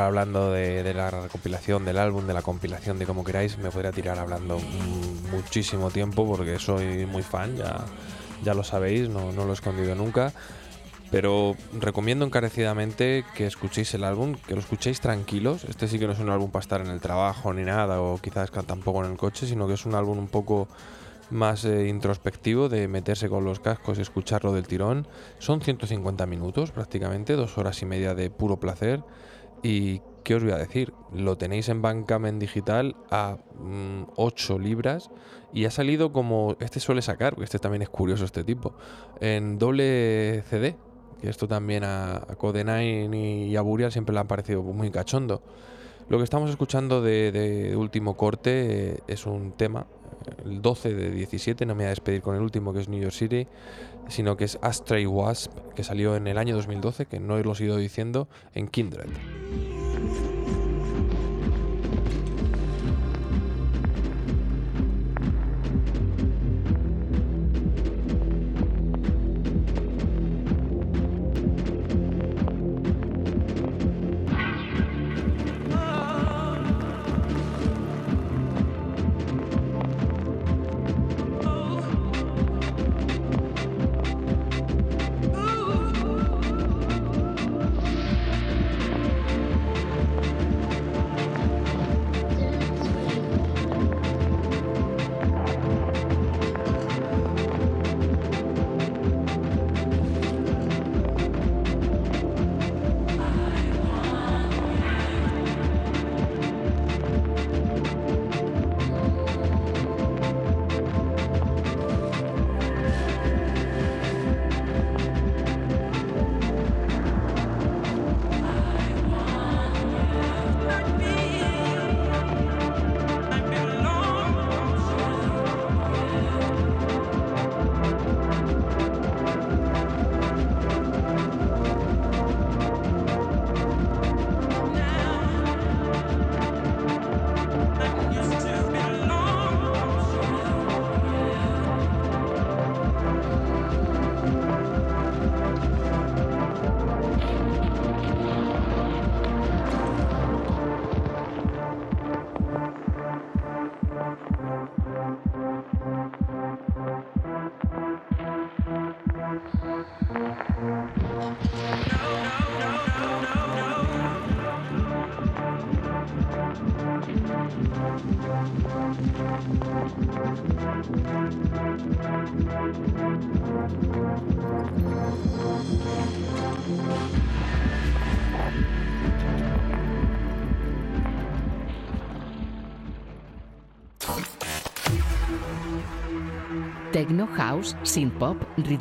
S3: Hablando de, la recopilación del álbum, de la compilación, de como queráis, me podría tirar hablando muchísimo tiempo porque soy muy fan, ya, ya lo sabéis, no, lo he escondido nunca. Pero recomiendo encarecidamente que escuchéis el álbum, que lo escuchéis tranquilos. Este sí que no es un álbum para estar en el trabajo ni nada, o quizás tampoco en el coche, sino que es un álbum un poco más eh, introspectivo de meterse con los cascos y escucharlo del tirón. Son 150 minutos prácticamente, dos horas y media de puro placer. Y qué os voy a decir, lo tenéis en Bandcamp digital a 8 libras y ha salido como este suele sacar, porque este también es curioso este tipo, en doble CD. Que esto también a, a Code9 y a Burial siempre le ha parecido muy cachondo. Lo que estamos escuchando de, último corte eh, es un tema, eh, el 12 de 17, no me voy a despedir con el último que es New York City, sino que es Astray Wasp, que salió en el año 2012, que no os lo he ido diciendo, en Kindred.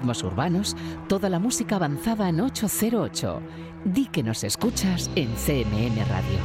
S6: Ritmos urbanos, toda la música avanzada en 808. Di que nos escuchas en CMM Radio.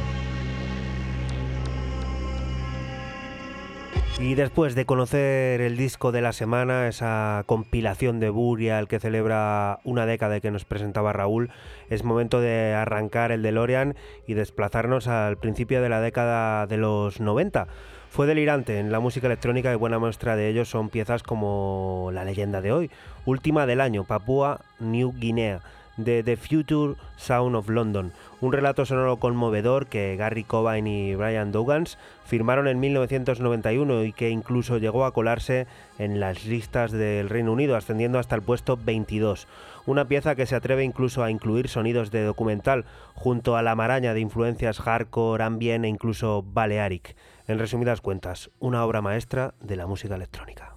S1: Y después de conocer el disco de la semana, esa compilación de Burial que celebra una década que nos presentaba Raúl, es momento de arrancar el DeLorean y desplazarnos al principio de la década de los 90. Fue delirante en la música electrónica y buena muestra de ello son piezas como la leyenda de hoy, última del año, Papúa New Guinea de The Future Sound of London, un relato sonoro conmovedor que Gary Cobain y Brian Dugans firmaron en 1991 y que incluso llegó a colarse en las listas del Reino Unido, ascendiendo hasta el puesto 22. Una pieza que se atreve incluso a incluir sonidos de documental junto a la maraña de influencias hardcore, ambient e incluso balearic. En resumidas cuentas, una obra maestra de la música electrónica.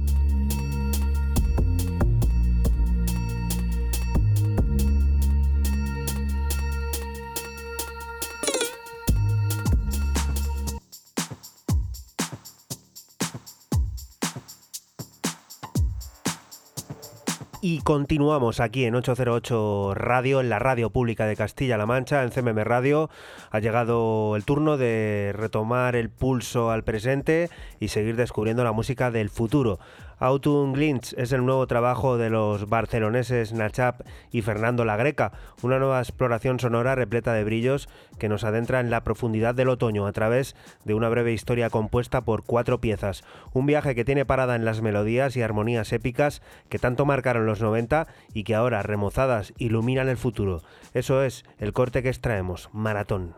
S1: Continuamos aquí en 808 Radio, en la radio pública de Castilla-La Mancha, en CMM Radio. Ha llegado el turno de retomar el pulso al presente y seguir descubriendo la música del futuro. Autumn Glints es el nuevo trabajo de los barceloneses Nachap y Fernando La Greca, una nueva exploración sonora repleta de brillos que nos adentra en la profundidad del otoño a través de una breve historia compuesta por cuatro piezas. Un viaje que tiene parada en las melodías y armonías épicas que tanto marcaron los 90 y que ahora, remozadas, iluminan el futuro. Eso es el corte que extraemos, Maratón.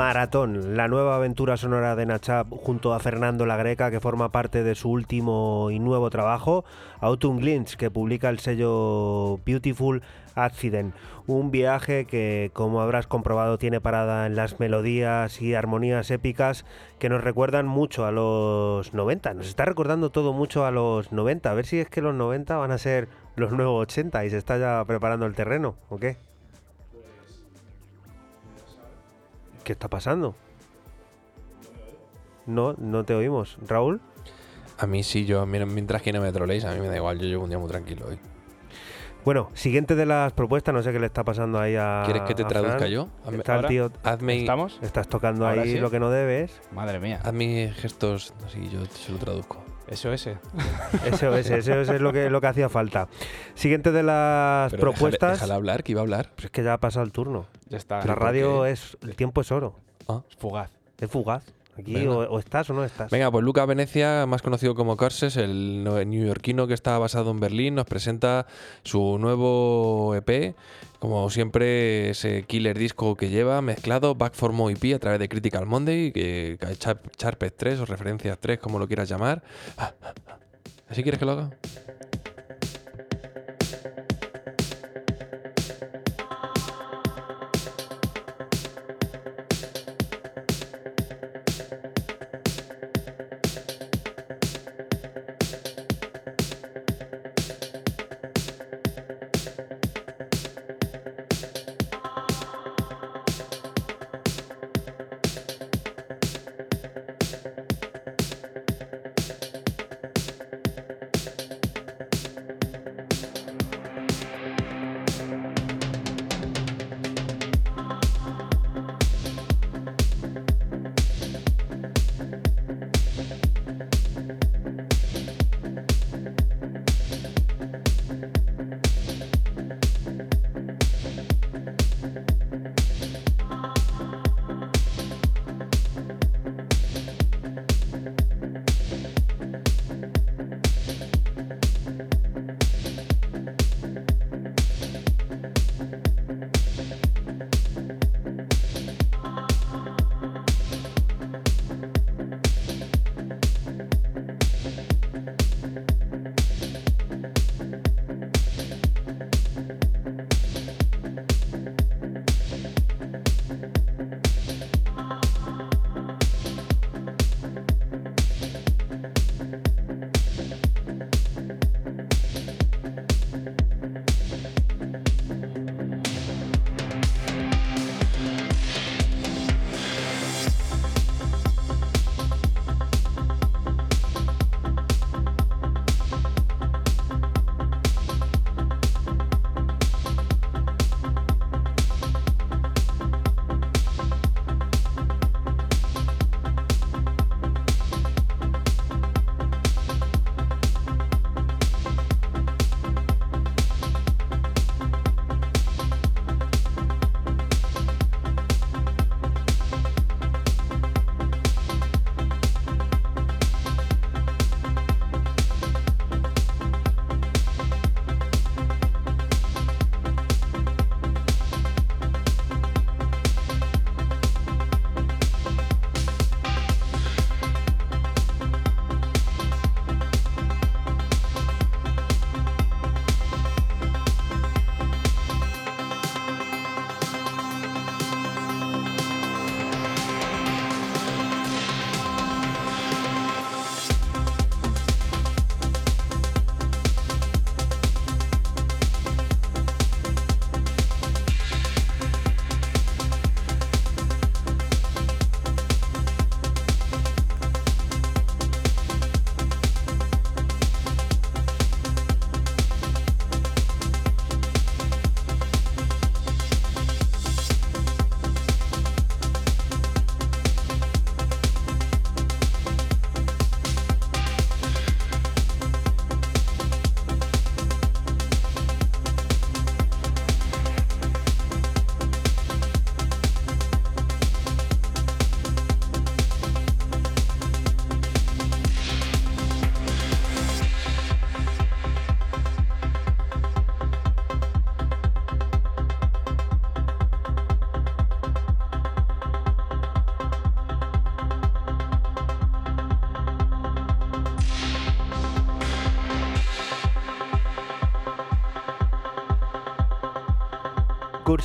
S1: Maratón, la nueva aventura sonora de Nachap junto a Fernando La Greca, que forma parte de su último y nuevo trabajo, Autumn Glints, que publica el sello Beautiful Accident. Un viaje que, como habrás comprobado, tiene parada en las melodías y armonías épicas que nos recuerdan mucho a los 90. Nos está recordando todo mucho a los 90. A ver si es que los 90 van a ser los nuevos 80 y se está ya preparando el terreno, ¿o qué? ¿Qué está pasando? No, no te oímos. Raúl,
S3: A mí sí, yo, mientras que no me troleéis, a mí me da igual, yo llevo un día muy tranquilo hoy.
S1: bueno, siguiente de las propuestas, no sé qué le está pasando ahí a.
S3: ¿Quieres que te traduzca
S1: Fran.
S3: yo? Hazme,
S1: Está tío,
S3: hazme-
S2: ¿Estamos?
S1: estás tocando
S2: ¿Ahora
S1: ahí
S2: sí?
S1: lo que no debes.
S2: Madre mía.
S3: hazme gestos, así yo se lo traduzco.
S2: SOS.
S1: Eso es, eso es lo que, lo que hacía falta. Siguiente de las
S3: Pero déjale-
S1: propuestas.
S3: Déjala hablar, que iba a hablar.
S1: Pues es que ya ha pasado el turno.
S2: Ya está.
S1: La
S3: ¿por
S1: radio
S3: qué?
S1: es. El tiempo es oro.
S2: Es fugaz.
S1: Es fugaz. Aquí o, o estás o no estás.
S3: Venga, pues Luca Venecia, más conocido como Corses, el no- neoyorquino que está basado en Berlín, nos presenta su nuevo EP. Como siempre, ese killer disco que lleva mezclado Back for More EP a través de Critical Monday, que, que Char- Charpet 3 o Referencias 3, como lo quieras llamar. ¿Así quieres que lo haga?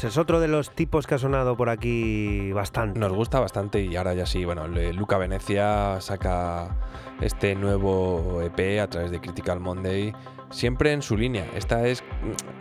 S1: Es otro de los tipos que ha sonado por aquí bastante.
S3: Nos gusta bastante y ahora ya sí, bueno, Luca Venecia saca este nuevo EP a través de Critical Monday, siempre en su línea. Esta es,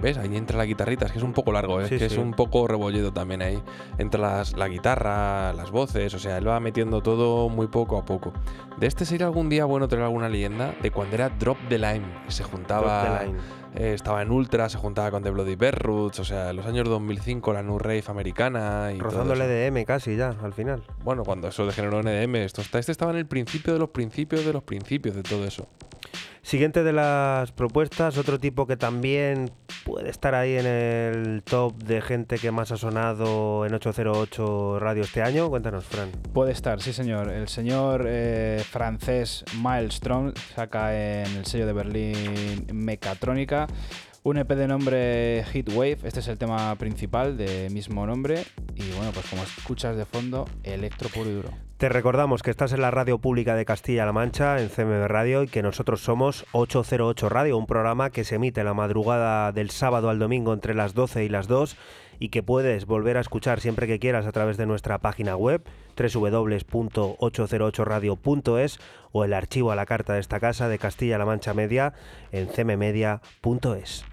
S3: ¿ves? Ahí entra la guitarrita, es que es un poco largo, es
S1: Sí,
S3: que es un poco rebolledo también ahí. Entra las- la guitarra, las voces, o sea, él va metiendo todo muy poco a poco. De este sería algún día bueno tener alguna leyenda de cuando era Drop the Line, que se juntaba...
S1: Drop the Line.
S3: Eh, estaba en Ultra, se juntaba con The Bloody Bear Roots, o sea, en los años 2005 la New Rave americana y
S1: Rozando el. EDM casi ya, al final.
S3: Bueno, cuando eso degeneró en EDM, esto este estaba en el principio de los principios de los principios de todo eso.
S1: Siguiente de las propuestas, otro tipo que también puede estar ahí en el top de gente que más ha sonado en 808 Radio este año. Cuéntanos, Fran.
S2: Puede estar, sí señor. El señor eh, francés Maelstrom saca en el sello de Berlín Mecatrónica un EP de nombre Heatwave. Este es el tema principal de mismo nombre. Y bueno, pues como escuchas de fondo, electro puro y duro.
S1: Te recordamos que estás en la radio pública de Castilla-La Mancha, en CMB Radio, y que nosotros somos 808 Radio, un programa que se emite la madrugada del sábado al domingo entre las 12 y las 2 y que puedes volver a escuchar siempre que quieras a través de nuestra página web www.808radio.es o el archivo a la carta de esta casa de Castilla-La Mancha Media en cmmedia.es.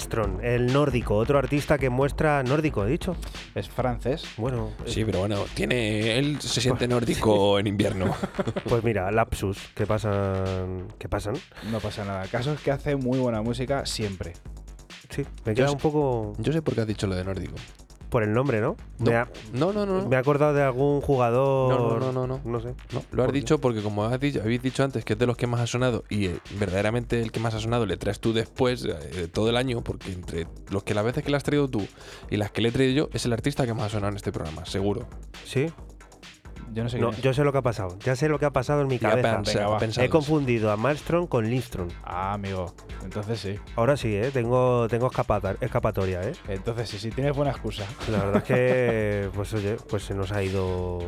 S1: Maelstrom, el nórdico, otro artista que muestra nórdico, he dicho.
S2: Es francés.
S1: Bueno,
S3: Sí, pero bueno, tiene él se siente nórdico en invierno.
S1: pues mira, lapsus, que pasan, que pasan.
S2: No pasa nada. El caso es que hace muy buena música siempre.
S1: Sí, me
S3: Yo
S1: queda
S3: sé-
S1: un poco
S3: Yo sé por qué has dicho lo de nórdico.
S1: por el nombre, ¿no?
S3: No,
S1: Me, ha,
S3: no, no, no.
S1: me he acordado de algún jugador.
S3: No, no, no, no, no.
S1: No sé.
S3: No, lo has dicho porque como has dicho, habéis dicho antes que es de los que más ha sonado y eh, verdaderamente el que más ha sonado le traes tú después eh, todo el año porque entre los que las veces que le has traído tú y las que le he traído yo es el artista que más ha sonado en este programa, seguro.
S1: Sí.
S2: Yo no sé
S1: No,
S2: es.
S1: yo sé lo que ha pasado. Ya sé lo que ha pasado en mi
S3: Ya
S1: cabeza.
S2: Venga, va.
S1: He confundido a Malmström con Lindström.
S2: Ah, amigo. Entonces sí.
S1: Ahora sí, ¿eh? tengo, tengo escapata- escapatoria. ¿eh?
S2: Entonces sí, sí, tienes buena excusa.
S1: La verdad es que, pues oye, pues se nos ha ido.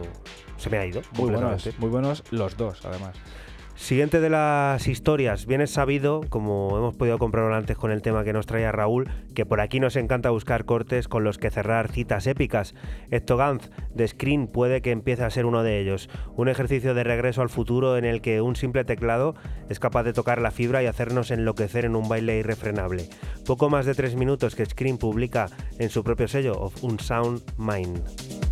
S1: Se me ha ido.
S2: Muy buenos, muy buenos los dos, además.
S1: Siguiente de las historias, bien es sabido, como hemos podido comprobar antes con el tema que nos traía Raúl, que por aquí nos encanta buscar cortes con los que cerrar citas épicas. Ectogans de Screen puede que empiece a ser uno de ellos, un ejercicio de regreso al futuro en el que un simple teclado es capaz de tocar la fibra y hacernos enloquecer en un baile irrefrenable. Poco más de tres minutos que Screen publica en su propio sello of Unsound Mind.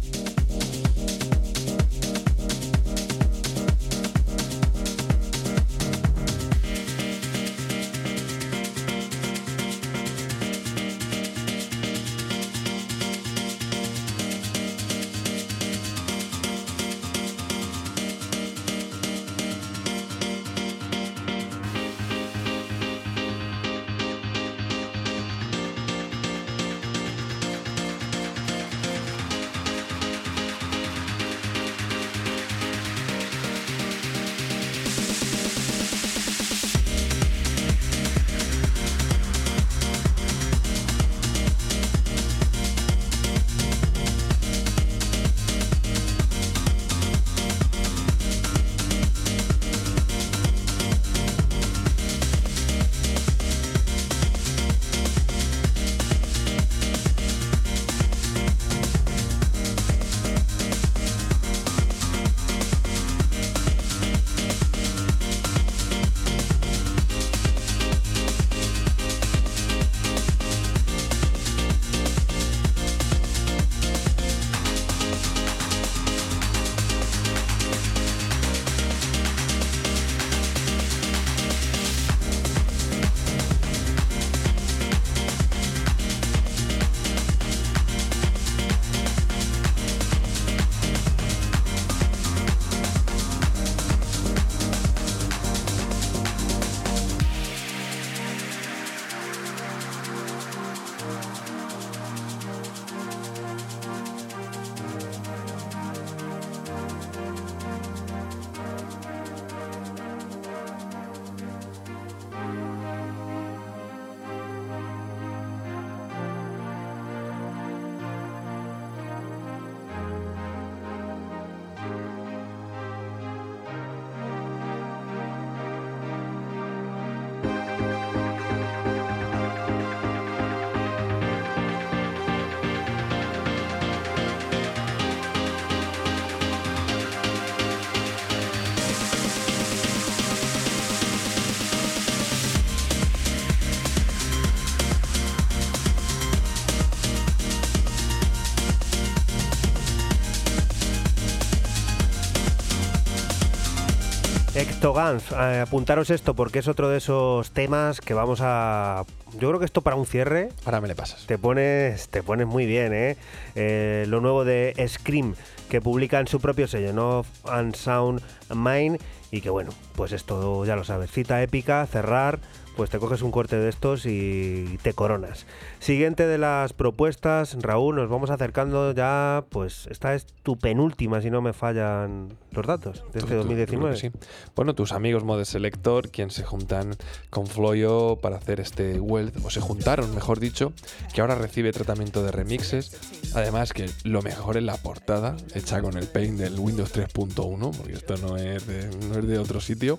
S1: Ectogans, eh, apuntaros esto porque es otro de esos temas que vamos a... Yo creo que esto para un cierre
S3: Ahora me le pasas.
S1: te pones, te pones muy bien, ¿eh? Eh, Lo nuevo de Scream, que publica en su propio sello, No and Sound Mind, y que bueno, pues esto ya lo sabes, cita épica, cerrar, pues te coges un corte de estos y te coronas. Siguiente de las propuestas, Raúl, nos vamos acercando ya, pues esta es tu penúltima, si no me fallan los datos, de este
S3: Tú- tú- yo creo
S1: 2019.
S3: que sí. Bueno, tus amigos Mode Selector, quien se juntan con Floyo para hacer este Wealth, o se juntaron, mejor dicho, que ahora recibe tratamiento de remixes. Además, que lo mejor es la portada, hecha con el paint del Windows 3.1, porque esto no es de, no es de otro sitio.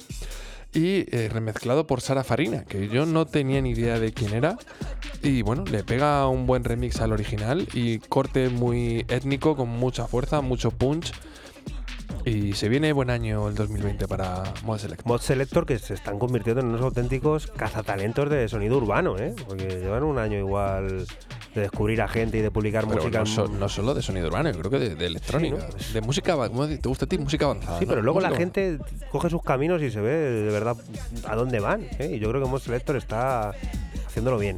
S3: Y eh, remezclado por Sara Farina, que yo no tenía ni idea de quién era. Y bueno, le pega un buen remix al original y corte muy étnico, con mucha fuerza, mucho punch. Y se viene buen año el 2020 para Mod Select.
S1: Mod Selector que se están convirtiendo en unos auténticos cazatalentos de sonido urbano, ¿eh? Porque llevan un año igual de descubrir a gente y de publicar
S3: Pero
S1: música.
S3: no, so- no solo de sonido urbano, yo creo que de, de electrónica.
S1: ¿no?
S3: De música, ava- ¿cómo te gusta a ti? Música avanzada.
S1: Sí,
S3: ¿no?
S1: pero luego la
S3: Música
S1: gente coge sus caminos y se ve de verdad a dónde van. ¿eh? Y yo creo que Mod Selector está haciéndolo bien.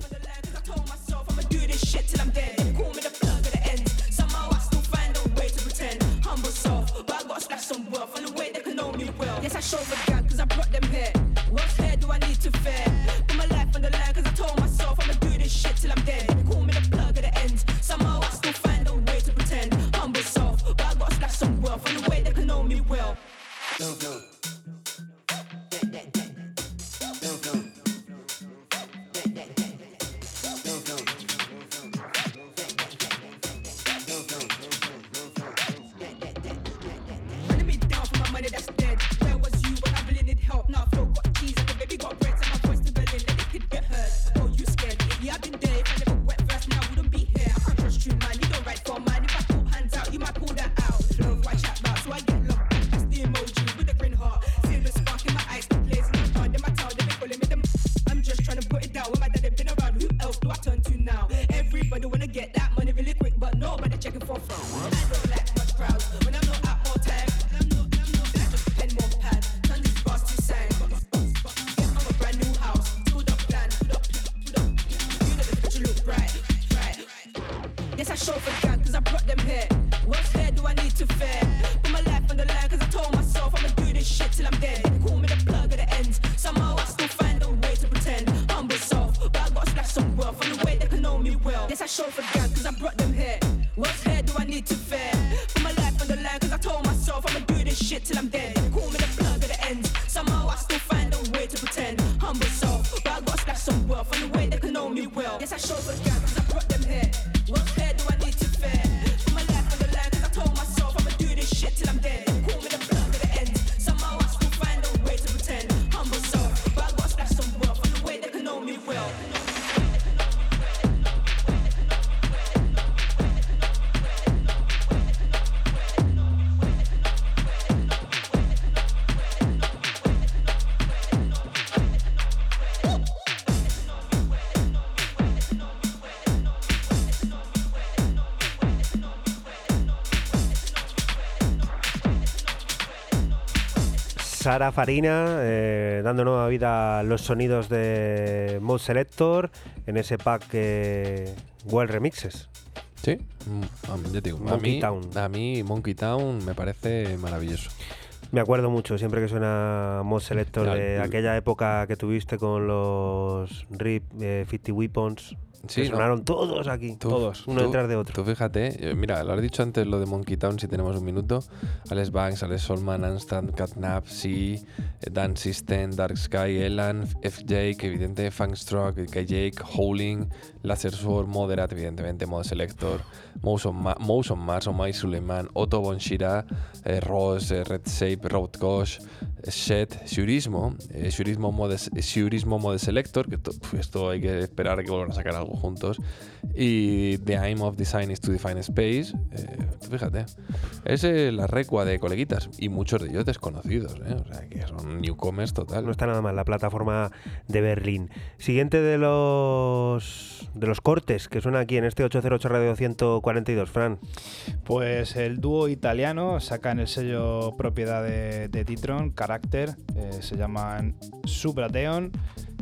S7: Show the gang, cause I brought them here. What hair do I need to fear? Put my life on the line, cause I told myself I'ma do this shit till I'm dead. Call me the plug at the end. Somehow I still find a way to pretend. Humble self, but I gotta splash some wealth. And the way they can know me well. Go, Running
S1: Sara Farina eh, dando nueva vida a los sonidos de Mode Selector en ese pack eh, Well Remixes.
S3: Sí, mm, a ya te digo, a
S1: Monkey
S3: mí,
S1: Town.
S3: a mí Monkey Town me parece maravilloso.
S1: Me acuerdo mucho siempre que suena Mod Selector de aquella época que tuviste con los RIP eh, 50 Weapons.
S3: Sí,
S1: que
S3: ¿no?
S1: sonaron todos aquí,
S3: Tú-
S1: todos, uno
S3: tú-
S1: detrás de otro.
S3: Tú fíjate, eh, mira, lo has dicho antes lo de Monkey Town, si tenemos un minuto. Alex Banks, Alex Solman, Anstan, Catnap, C, eh, Dan System, Dark Sky, Elan, FJ, que evidente, Fangstruck, que Jake, Howling, Laser Sword, Moderate, evidentemente, Mod Selector, Motion Mars, Omai Suleiman, Otto Bonshira, eh, Ross, eh, Red Shape, Robot Kosh, eh, Shed, Shurismo, eh, Mode, Shurismo Mode Selector, que esto hay que esperar que vuelvan a sacar algo juntos, y The Aim of Design is to Define Space, eh, fíjate, es eh, la recua de coleguitas, y muchos de ellos desconocidos, eh, o sea, que son newcomers total.
S1: No está nada mal la plataforma de Berlín. Siguiente de los de los cortes que suena aquí en este 808 Radio 142, Fran.
S2: Pues el dúo italiano saca en el sello propiedad de, de Titron, Character, eh, se llaman Subrateon.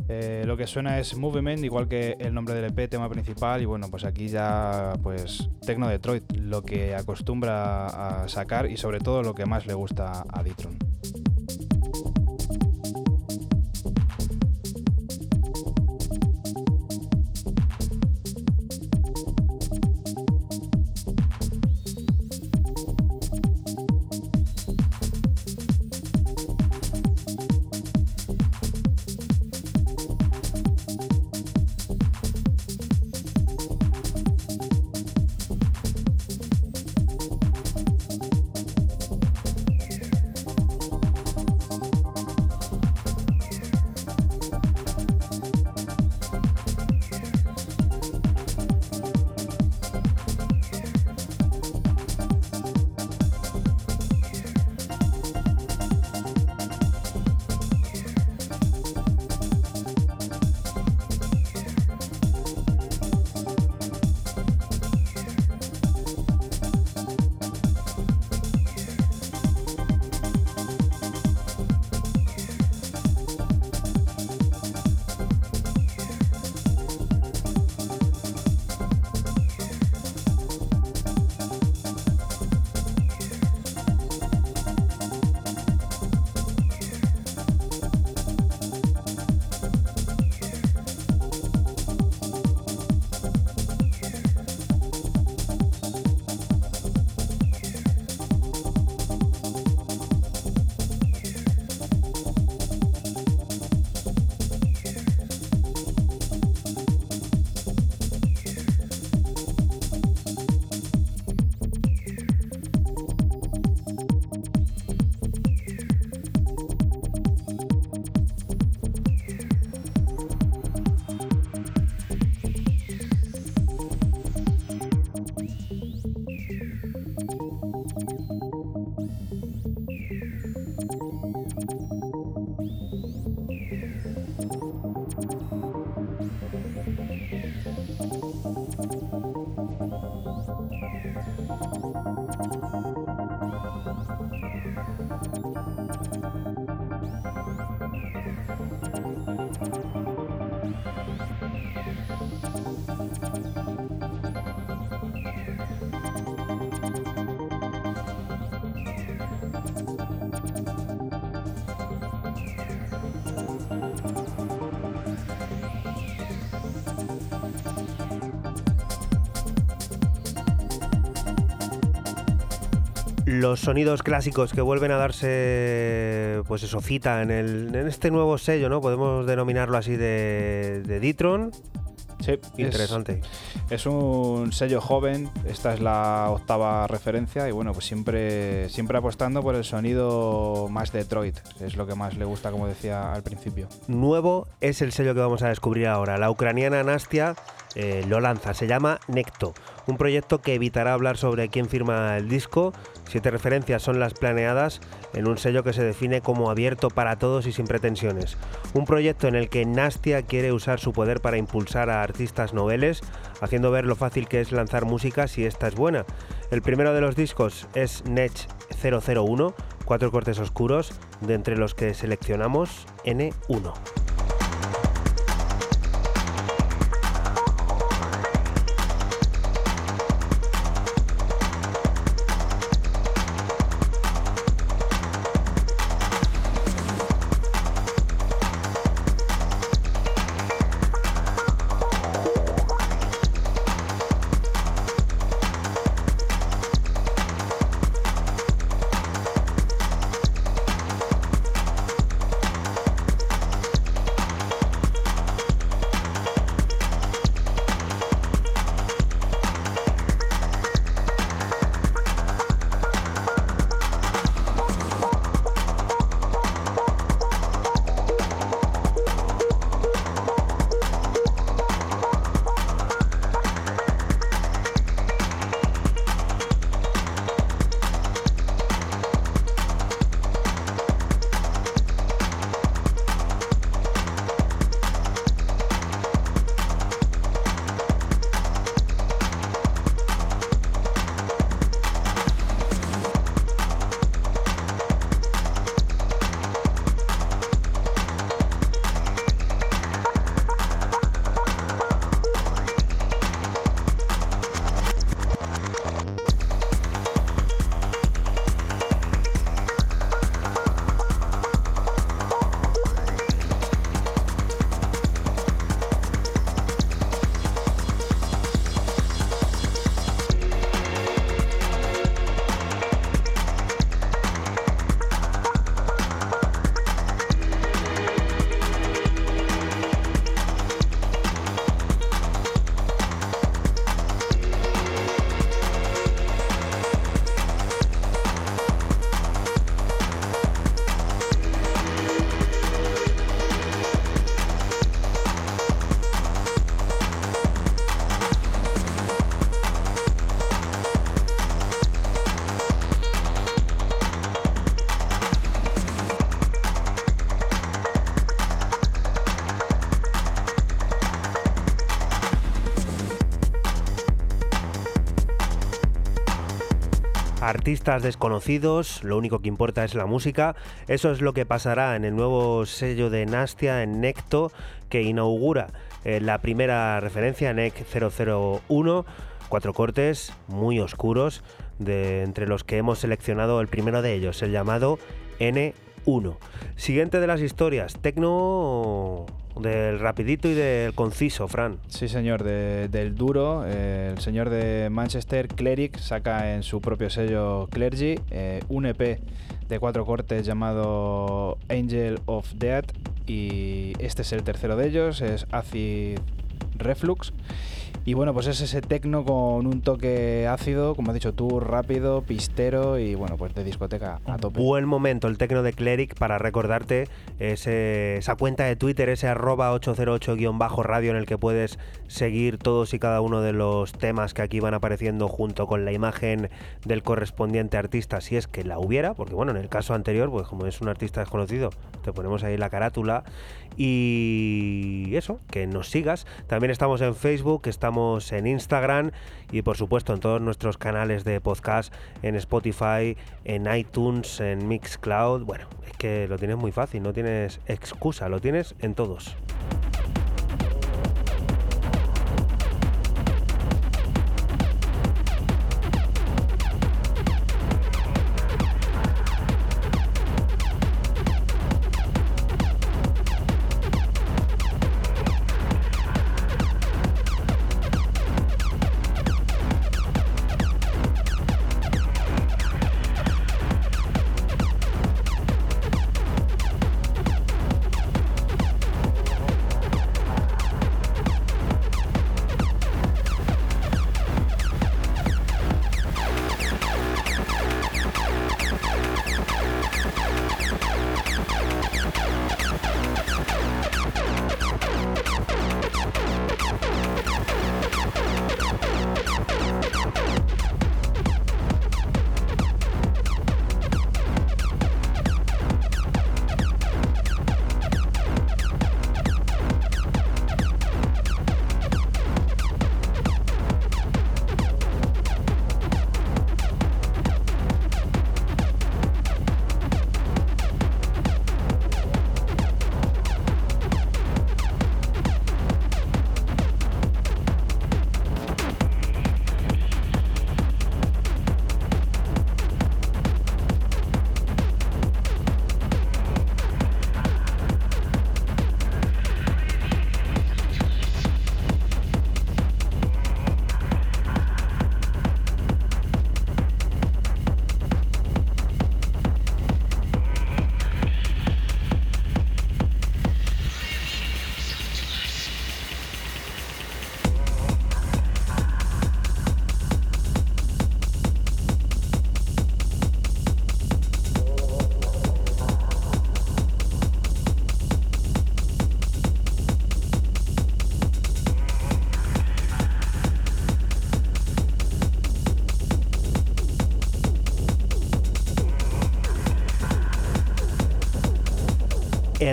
S2: Eh, lo que suena es Movement, igual que el nombre del EP, tema principal. Y bueno, pues aquí ya, pues Tecno Detroit, lo que acostumbra a sacar y sobre todo lo que más le gusta a Ditron.
S1: Los sonidos clásicos que vuelven a darse, pues eso, cita en, el, en este nuevo sello, ¿no? Podemos denominarlo así de, de Ditron.
S2: Sí, es-
S1: Interesante.
S2: Es, un sello joven, esta es la octava referencia y bueno, pues siempre, siempre apostando por el sonido más Detroit, es lo que más le gusta, como decía al principio.
S1: Nuevo es el sello que vamos a descubrir ahora. La ucraniana Nastia eh, lo lanza, se llama Necto, un proyecto que evitará hablar sobre quién firma el disco. Siete referencias son las planeadas en un sello que se define como abierto para todos y sin pretensiones. Un proyecto en el que Nastia quiere usar su poder para impulsar a artistas noveles, haciendo ver lo fácil que es lanzar música si esta es buena. El primero de los discos es Nech 001, cuatro cortes oscuros, de entre los que seleccionamos N1. Artistas desconocidos, lo único que importa es la música. Eso es lo que pasará en el nuevo sello de Nastia en Necto, que inaugura eh, la primera referencia, NEC 001. Cuatro cortes muy oscuros, de, entre los que hemos seleccionado el primero de ellos, el llamado N1. Siguiente de las historias, tecno del rapidito y del conciso, Fran.
S2: Sí, señor, de- del duro. eh, el señor de Manchester, Cleric, saca en su propio sello Clergy eh, un EP de cuatro cortes llamado Angel of Death. Y este es el tercero de ellos, es Acid Reflux. Y bueno, pues es ese tecno con un toque ácido, como has dicho tú, rápido, pistero y bueno, pues de discoteca a tope.
S1: Buen momento el tecno de Cleric para recordarte ese- esa cuenta de Twitter, ese arroba 808-radio en el que puedes seguir todos y cada uno de los temas que aquí van apareciendo junto con la imagen del correspondiente artista, si es que la hubiera, porque bueno, en el caso anterior, pues como es un artista desconocido, te ponemos ahí la carátula y eso, que nos sigas. También estamos en Facebook, estamos en Instagram y por supuesto en todos nuestros canales de podcast, en Spotify, en iTunes, en Mixcloud. Bueno, es que lo tienes muy fácil, no tienes excusa, lo tienes en todos.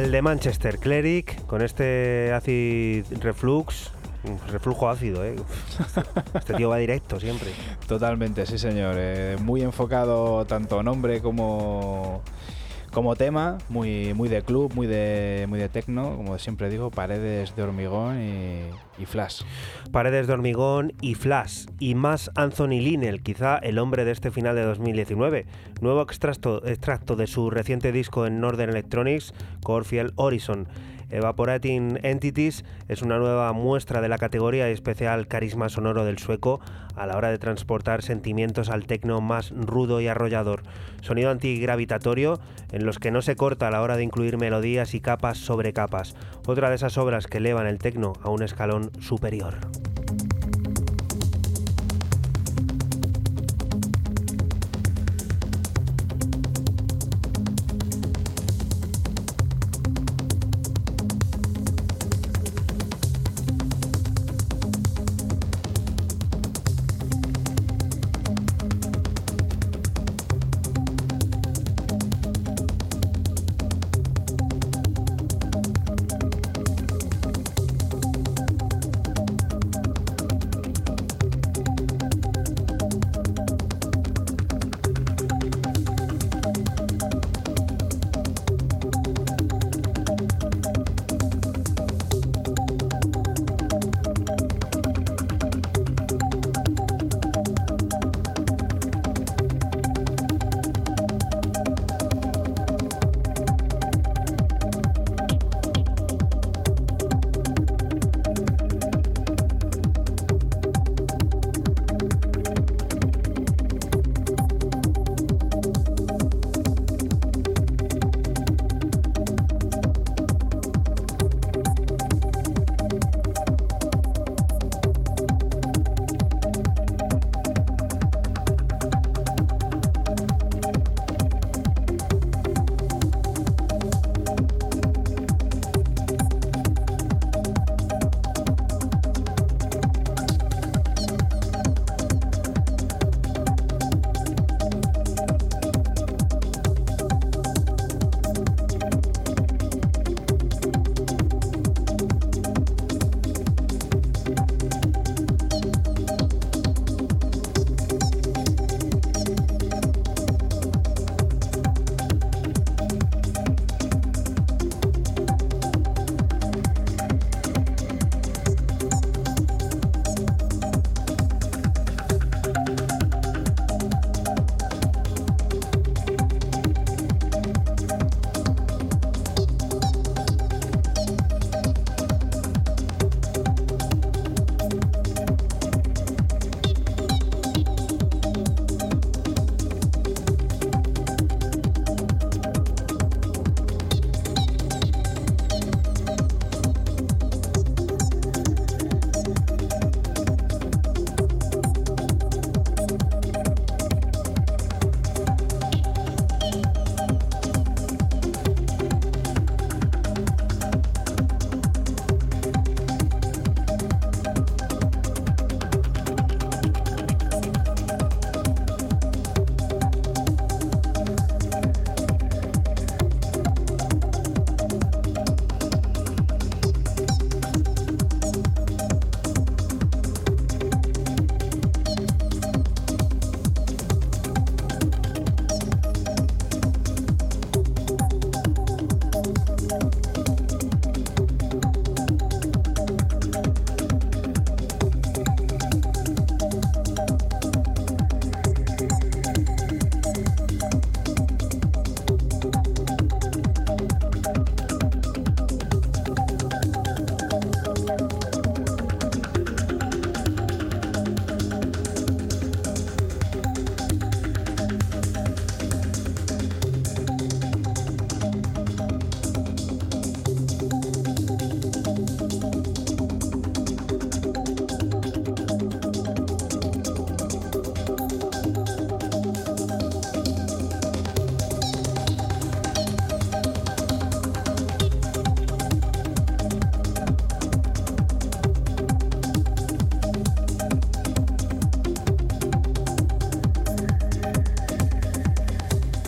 S1: El de Manchester, Cleric, con este acid reflux, reflujo ácido, ¿eh? Este tío va directo siempre.
S2: Totalmente, sí señor. Eh, muy enfocado tanto nombre como, como tema, muy, muy de club, muy de, muy de techno, como siempre digo, paredes de hormigón y, y flash.
S1: Paredes de hormigón y Flash. Y más Anthony Linnell, quizá el hombre de este final de 2019. Nuevo extracto, extracto de su reciente disco en Northern Electronics, Corfield Horizon. Evaporating Entities es una nueva muestra de la categoría y especial carisma sonoro del sueco a la hora de transportar sentimientos al tecno más rudo y arrollador. Sonido antigravitatorio en los que no se corta a la hora de incluir melodías y capas sobre capas. Otra de esas obras que elevan el tecno a un escalón superior.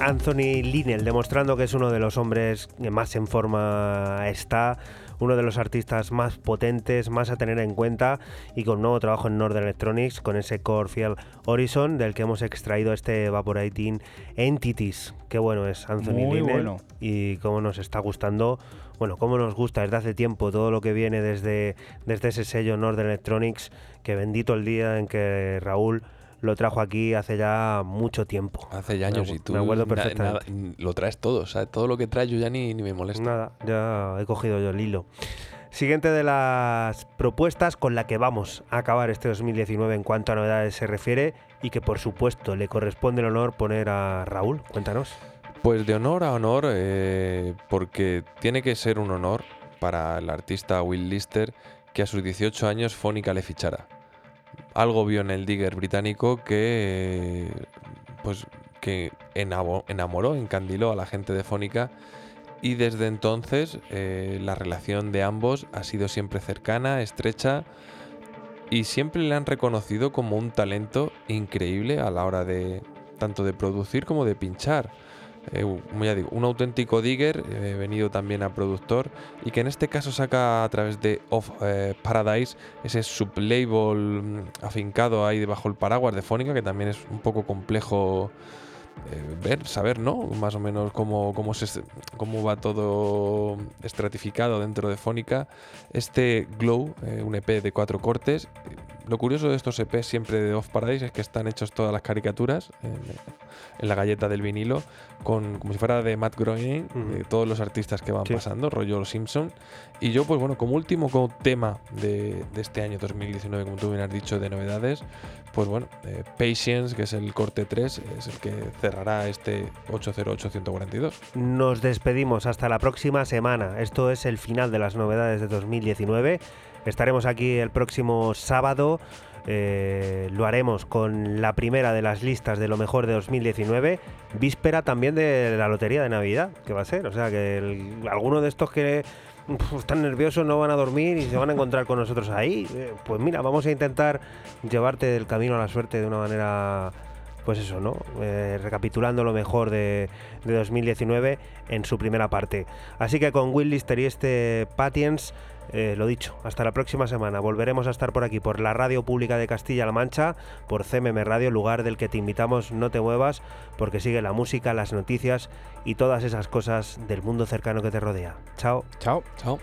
S1: Anthony Linnell, demostrando que es uno de los hombres que más en forma está, uno de los artistas más potentes, más a tener en cuenta y con nuevo trabajo en Northern Electronics, con ese Core Field Horizon del que hemos extraído este Evaporating Entities. Qué bueno es Anthony
S2: Muy
S1: Linnell
S2: bueno.
S1: y cómo nos está gustando, bueno, cómo nos gusta desde hace tiempo todo lo que viene desde, desde ese sello Northern Electronics, que bendito el día en que Raúl lo trajo aquí hace ya mucho tiempo.
S3: Hace ya años
S1: Me
S3: y tú
S1: me acuerdo perfectamente.
S3: nada- lo traes todo, o sea, todo lo que traes yo ya ni, ni me molesta.
S1: Nada, ya he cogido yo el hilo. Siguiente de las propuestas con la que vamos a acabar este 2019 en cuanto a novedades se refiere y que por supuesto le corresponde el honor poner a Raúl. Cuéntanos.
S3: Pues de honor a honor, eh, porque tiene que ser un honor para el artista Will Lister que a sus 18 años Fónica le fichara. Algo vio en el Digger británico que, pues, que enamoró, encandiló a la gente de Fónica y desde entonces eh, la relación de ambos ha sido siempre cercana, estrecha y siempre le han reconocido como un talento increíble a la hora de tanto de producir como de pinchar. Eh, como ya digo, un auténtico digger, eh, venido también a productor, y que en este caso saca a través de Off eh, Paradise ese sublabel mm, afincado ahí debajo del paraguas de Fónica, que también es un poco complejo eh, ver, saber, ¿no? Más o menos cómo, cómo, cómo va todo estratificado dentro de Fónica. Este Glow, un EP de cuatro cortes. Lo curioso de estos EPs siempre de Off Paradise es que están hechos todas las caricaturas en, en la galleta del vinilo, con, como si fuera de Matt Groening, de todos los artistas que van
S1: Sí.
S3: pasando, rollo Simpson. Y yo, pues bueno, como último como tema de, de este año 2019, como tú bien has dicho, de novedades, pues bueno, eh, Patience, que es el corte 3, es el que cerrará este 808-142.
S1: Nos despedimos hasta la próxima semana. Esto es el final de las novedades de 2019. Estaremos aquí el próximo sábado. Eh, lo haremos con la primera de las listas de lo mejor de 2019, víspera también de la lotería de Navidad, que va a ser. O sea, que alguno de estos que están nerviosos no van a dormir y se van a encontrar con nosotros ahí. Eh, pues mira, vamos a intentar llevarte del camino a la suerte de una manera pues eso, ¿no? Eh, recapitulando lo mejor de, de 2019 en su primera parte. Así que con Will Lister y este Patience, eh, lo dicho, hasta la próxima semana. Volveremos a estar por aquí, por la Radio Pública de Castilla-La Mancha, por CMM Radio, lugar del que te invitamos, no te muevas, porque sigue la música, las noticias y todas esas cosas del mundo cercano que te rodea. Chao.
S2: Chao.
S3: Chao.